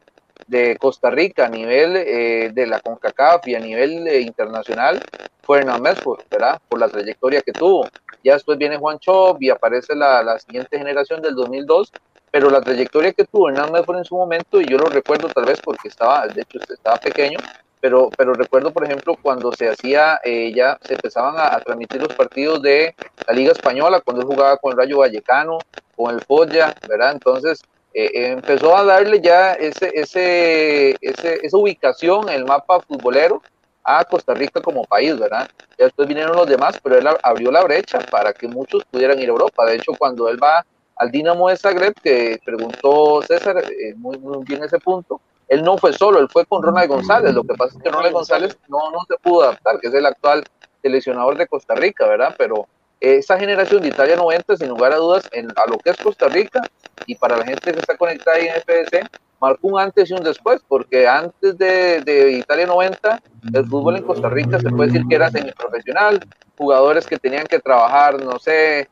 de Costa Rica a nivel eh, de la CONCACAF y a nivel eh, internacional fue Hernán Medford, ¿verdad? Por la trayectoria que tuvo. Ya después viene Juan Chop y aparece la, la, siguiente generación del 2002, pero la trayectoria que tuvo Hernán Medford en su momento, y yo lo recuerdo tal vez porque estaba, de hecho, estaba pequeño, pero, pero recuerdo, por ejemplo, cuando se hacía, eh, ya se empezaban a, a, transmitir los partidos de la Liga Española, cuando él jugaba con el Rayo Vallecano, con el Foya, ¿verdad? Entonces, eh, empezó a darle ya ese, ese, ese, esa ubicación en el mapa futbolero a Costa Rica como país, ¿verdad? Ya después vinieron los demás, pero él abrió la brecha para que muchos pudieran ir a Europa. De hecho, cuando él va al Dinamo de Zagreb, que preguntó César eh, muy, muy bien ese punto, él no fue solo, él fue con Ronald González. Lo que pasa es que Ronald González no, no se pudo adaptar, que es el actual seleccionador de Costa Rica, ¿verdad? Pero esa generación de Italia 90, sin lugar a dudas, en, a lo que es Costa Rica y para la gente que está conectada ahí en FDC, marcó un antes y un después, porque antes de, de Italia 90, el fútbol en Costa Rica se puede decir que era semiprofesional, jugadores que tenían que trabajar, no sé,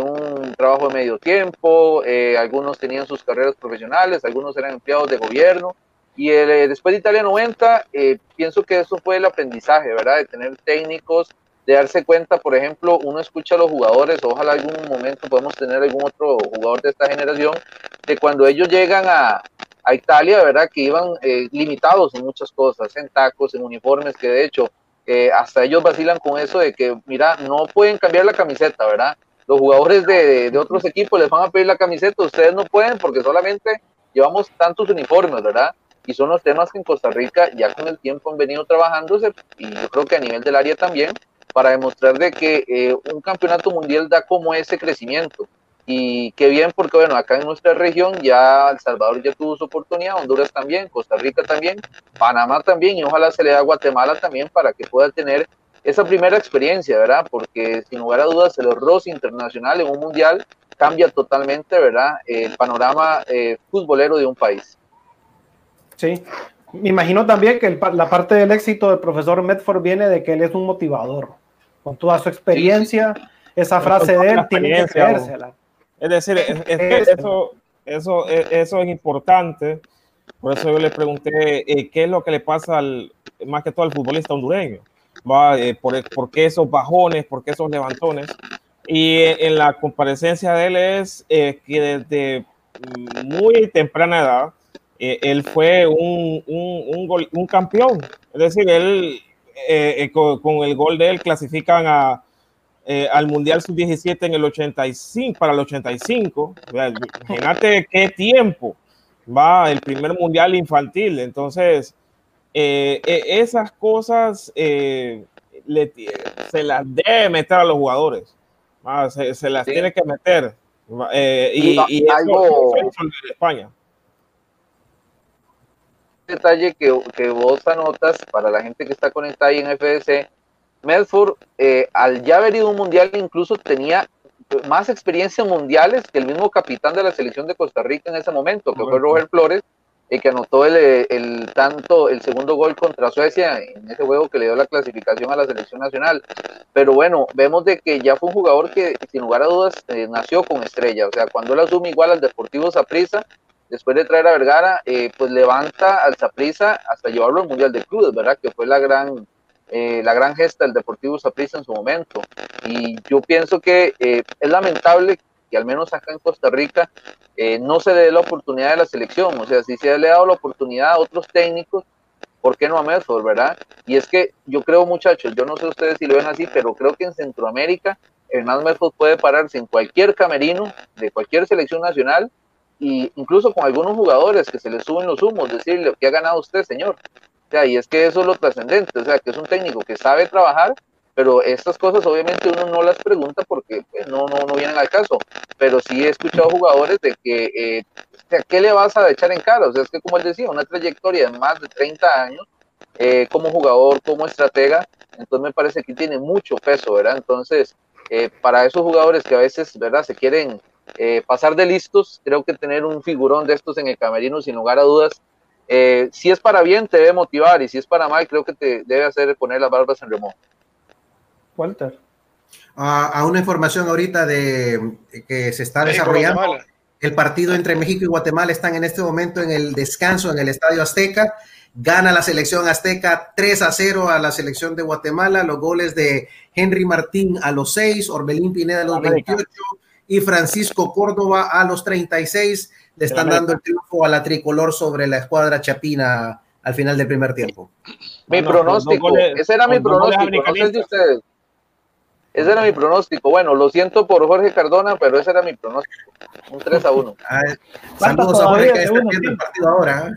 un trabajo de medio tiempo, eh, algunos tenían sus carreras profesionales, algunos eran empleados de gobierno, y eh, después de Italia 90, eh, pienso que eso fue el aprendizaje, ¿verdad? De tener técnicos de darse cuenta, por ejemplo, uno escucha a los jugadores, ojalá algún momento podemos tener algún otro jugador de esta generación, de cuando ellos llegan a, a Italia, ¿verdad? Que iban eh, limitados en muchas cosas, en tacos, en uniformes, que de hecho eh, hasta ellos vacilan con eso de que, mira, no pueden cambiar la camiseta, ¿verdad? Los jugadores de, otros equipos les van a pedir la camiseta, ustedes no pueden porque solamente llevamos tantos uniformes, ¿verdad? y son los temas que en Costa Rica ya con el tiempo han venido trabajándose y yo creo que a nivel del área también para demostrar de que eh, un campeonato mundial da como ese crecimiento. Y qué bien, porque bueno, acá en nuestra región ya El Salvador ya tuvo su oportunidad, Honduras también, Costa Rica también, Panamá también, y ojalá se le dé a Guatemala también para que pueda tener esa primera experiencia, ¿verdad? Porque sin lugar a dudas el ROS internacional en un mundial cambia totalmente, ¿verdad? El panorama eh, futbolero de un país. Sí, me imagino también que el, la parte del éxito del profesor Medford viene de que él es un motivador con toda su experiencia, esa frase de él tiene que creérsela. Es decir, eso, eso, eso es importante. Por eso yo le pregunté eh, qué es lo que le pasa al, más que todo al futbolista hondureño. ¿Va? Eh, por, por, qué esos bajones, por qué esos levantones. Y eh, en la comparecencia de él es que desde muy temprana edad, él fue un, un, un, un campeón. Es decir, él eh, eh, con, el gol de él clasifican a, eh, al Mundial Sub-17 en el 85, para el 85. Imagínate qué tiempo. va el primer mundial infantil. Entonces, eh, eh, esas cosas se las debe meter a los jugadores. Se, las tiene que meter. y, y, algo, España detalle que, que, vos anotas para la gente que está conectada ahí en FDC, Medford, al ya haber ido a un mundial, incluso tenía más experiencias mundiales que el mismo capitán de la selección de Costa Rica en ese momento, que fue Robert Flores, y que anotó el, el, tanto, el segundo gol contra Suecia en ese juego que le dio la clasificación a la selección nacional. Pero bueno, vemos de que ya fue un jugador que, sin lugar a dudas, eh, nació con estrella. O sea, cuando él asume igual al Deportivo Zaprisa, después de traer a Vergara, eh, pues levanta al Zaprisa hasta llevarlo al Mundial de Clubes, ¿verdad? Que fue la gran eh, la gran gesta del Deportivo Saprissa en su momento. Y yo pienso que eh, es lamentable que al menos acá en Costa Rica eh, no se le dé la oportunidad de la selección. O sea, si se le ha dado la oportunidad a otros técnicos, ¿por qué no a Medford, verdad? Y es que yo creo, muchachos, yo no sé ustedes si lo ven así, pero creo que en Centroamérica Hernán Medford puede pararse en cualquier camerino de cualquier selección nacional e incluso con algunos jugadores que se le suben los humos, decirle, ¿qué ha ganado usted, señor? Y es que eso es lo trascendente, o sea, que es un técnico que sabe trabajar, pero estas cosas obviamente uno no las pregunta porque pues, no, no, no vienen al caso, pero sí he escuchado jugadores de que, eh, o sea, ¿qué le vas a echar en cara? O sea, es que como él decía, una trayectoria de más de 30 años eh, como jugador, como estratega, entonces me parece que tiene mucho peso, ¿verdad? Entonces, eh, para esos jugadores que a veces, ¿verdad? Se quieren pasar de listos, creo que tener un figurón de estos en el camerino, sin lugar a dudas, eh, si es para bien, te debe motivar y si es para mal, creo que te debe hacer poner las barbas en remojo. Walter. a una información ahorita de que se está desarrollando. El partido entre México y Guatemala están en este momento en el descanso en el Estadio Azteca. Gana la selección azteca 3 a 0 a la selección de Guatemala. Los goles de Henry Martín a los 6, Orbelín Pineda a los 28 y Francisco Córdoba a los 36 le están dando el triunfo a la tricolor sobre la escuadra chapina al final del primer tiempo. Mi pronóstico, ese era mi pronóstico, no sé de ustedes. Ese era mi pronóstico. Bueno, lo siento por Jorge Cardona, pero ese era mi pronóstico. Un 3 a 1. saludos a Jorge que está viendo el partido ahora.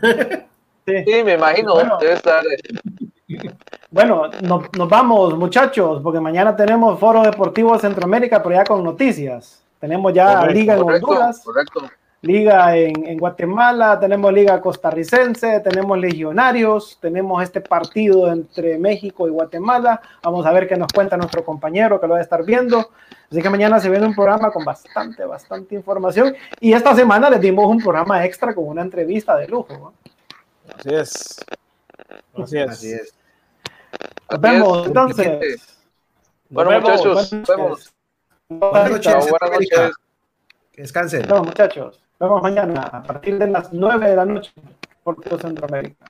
Sí. me imagino. Bueno, debe estar. Eh. Bueno, nos vamos, muchachos, porque mañana tenemos Foro Deportivo Centroamérica, pero ya con noticias. Tenemos ya Liga en Honduras. Correcto liga en, Guatemala, tenemos liga costarricense, tenemos legionarios, tenemos este partido entre México y Guatemala. Vamos a ver qué nos cuenta nuestro compañero que lo va a estar viendo. Así que mañana se viene un programa con bastante, bastante información. Y esta semana les dimos un programa extra con una entrevista de lujo. Así es. Así es. Así es. Nos vemos entonces. Bueno, muchachos, nos vemos. Buenas noches. Buenas noches. Que descansen. No, muchachos. Nos vemos mañana a partir de las 9 de la noche por todo Centroamérica.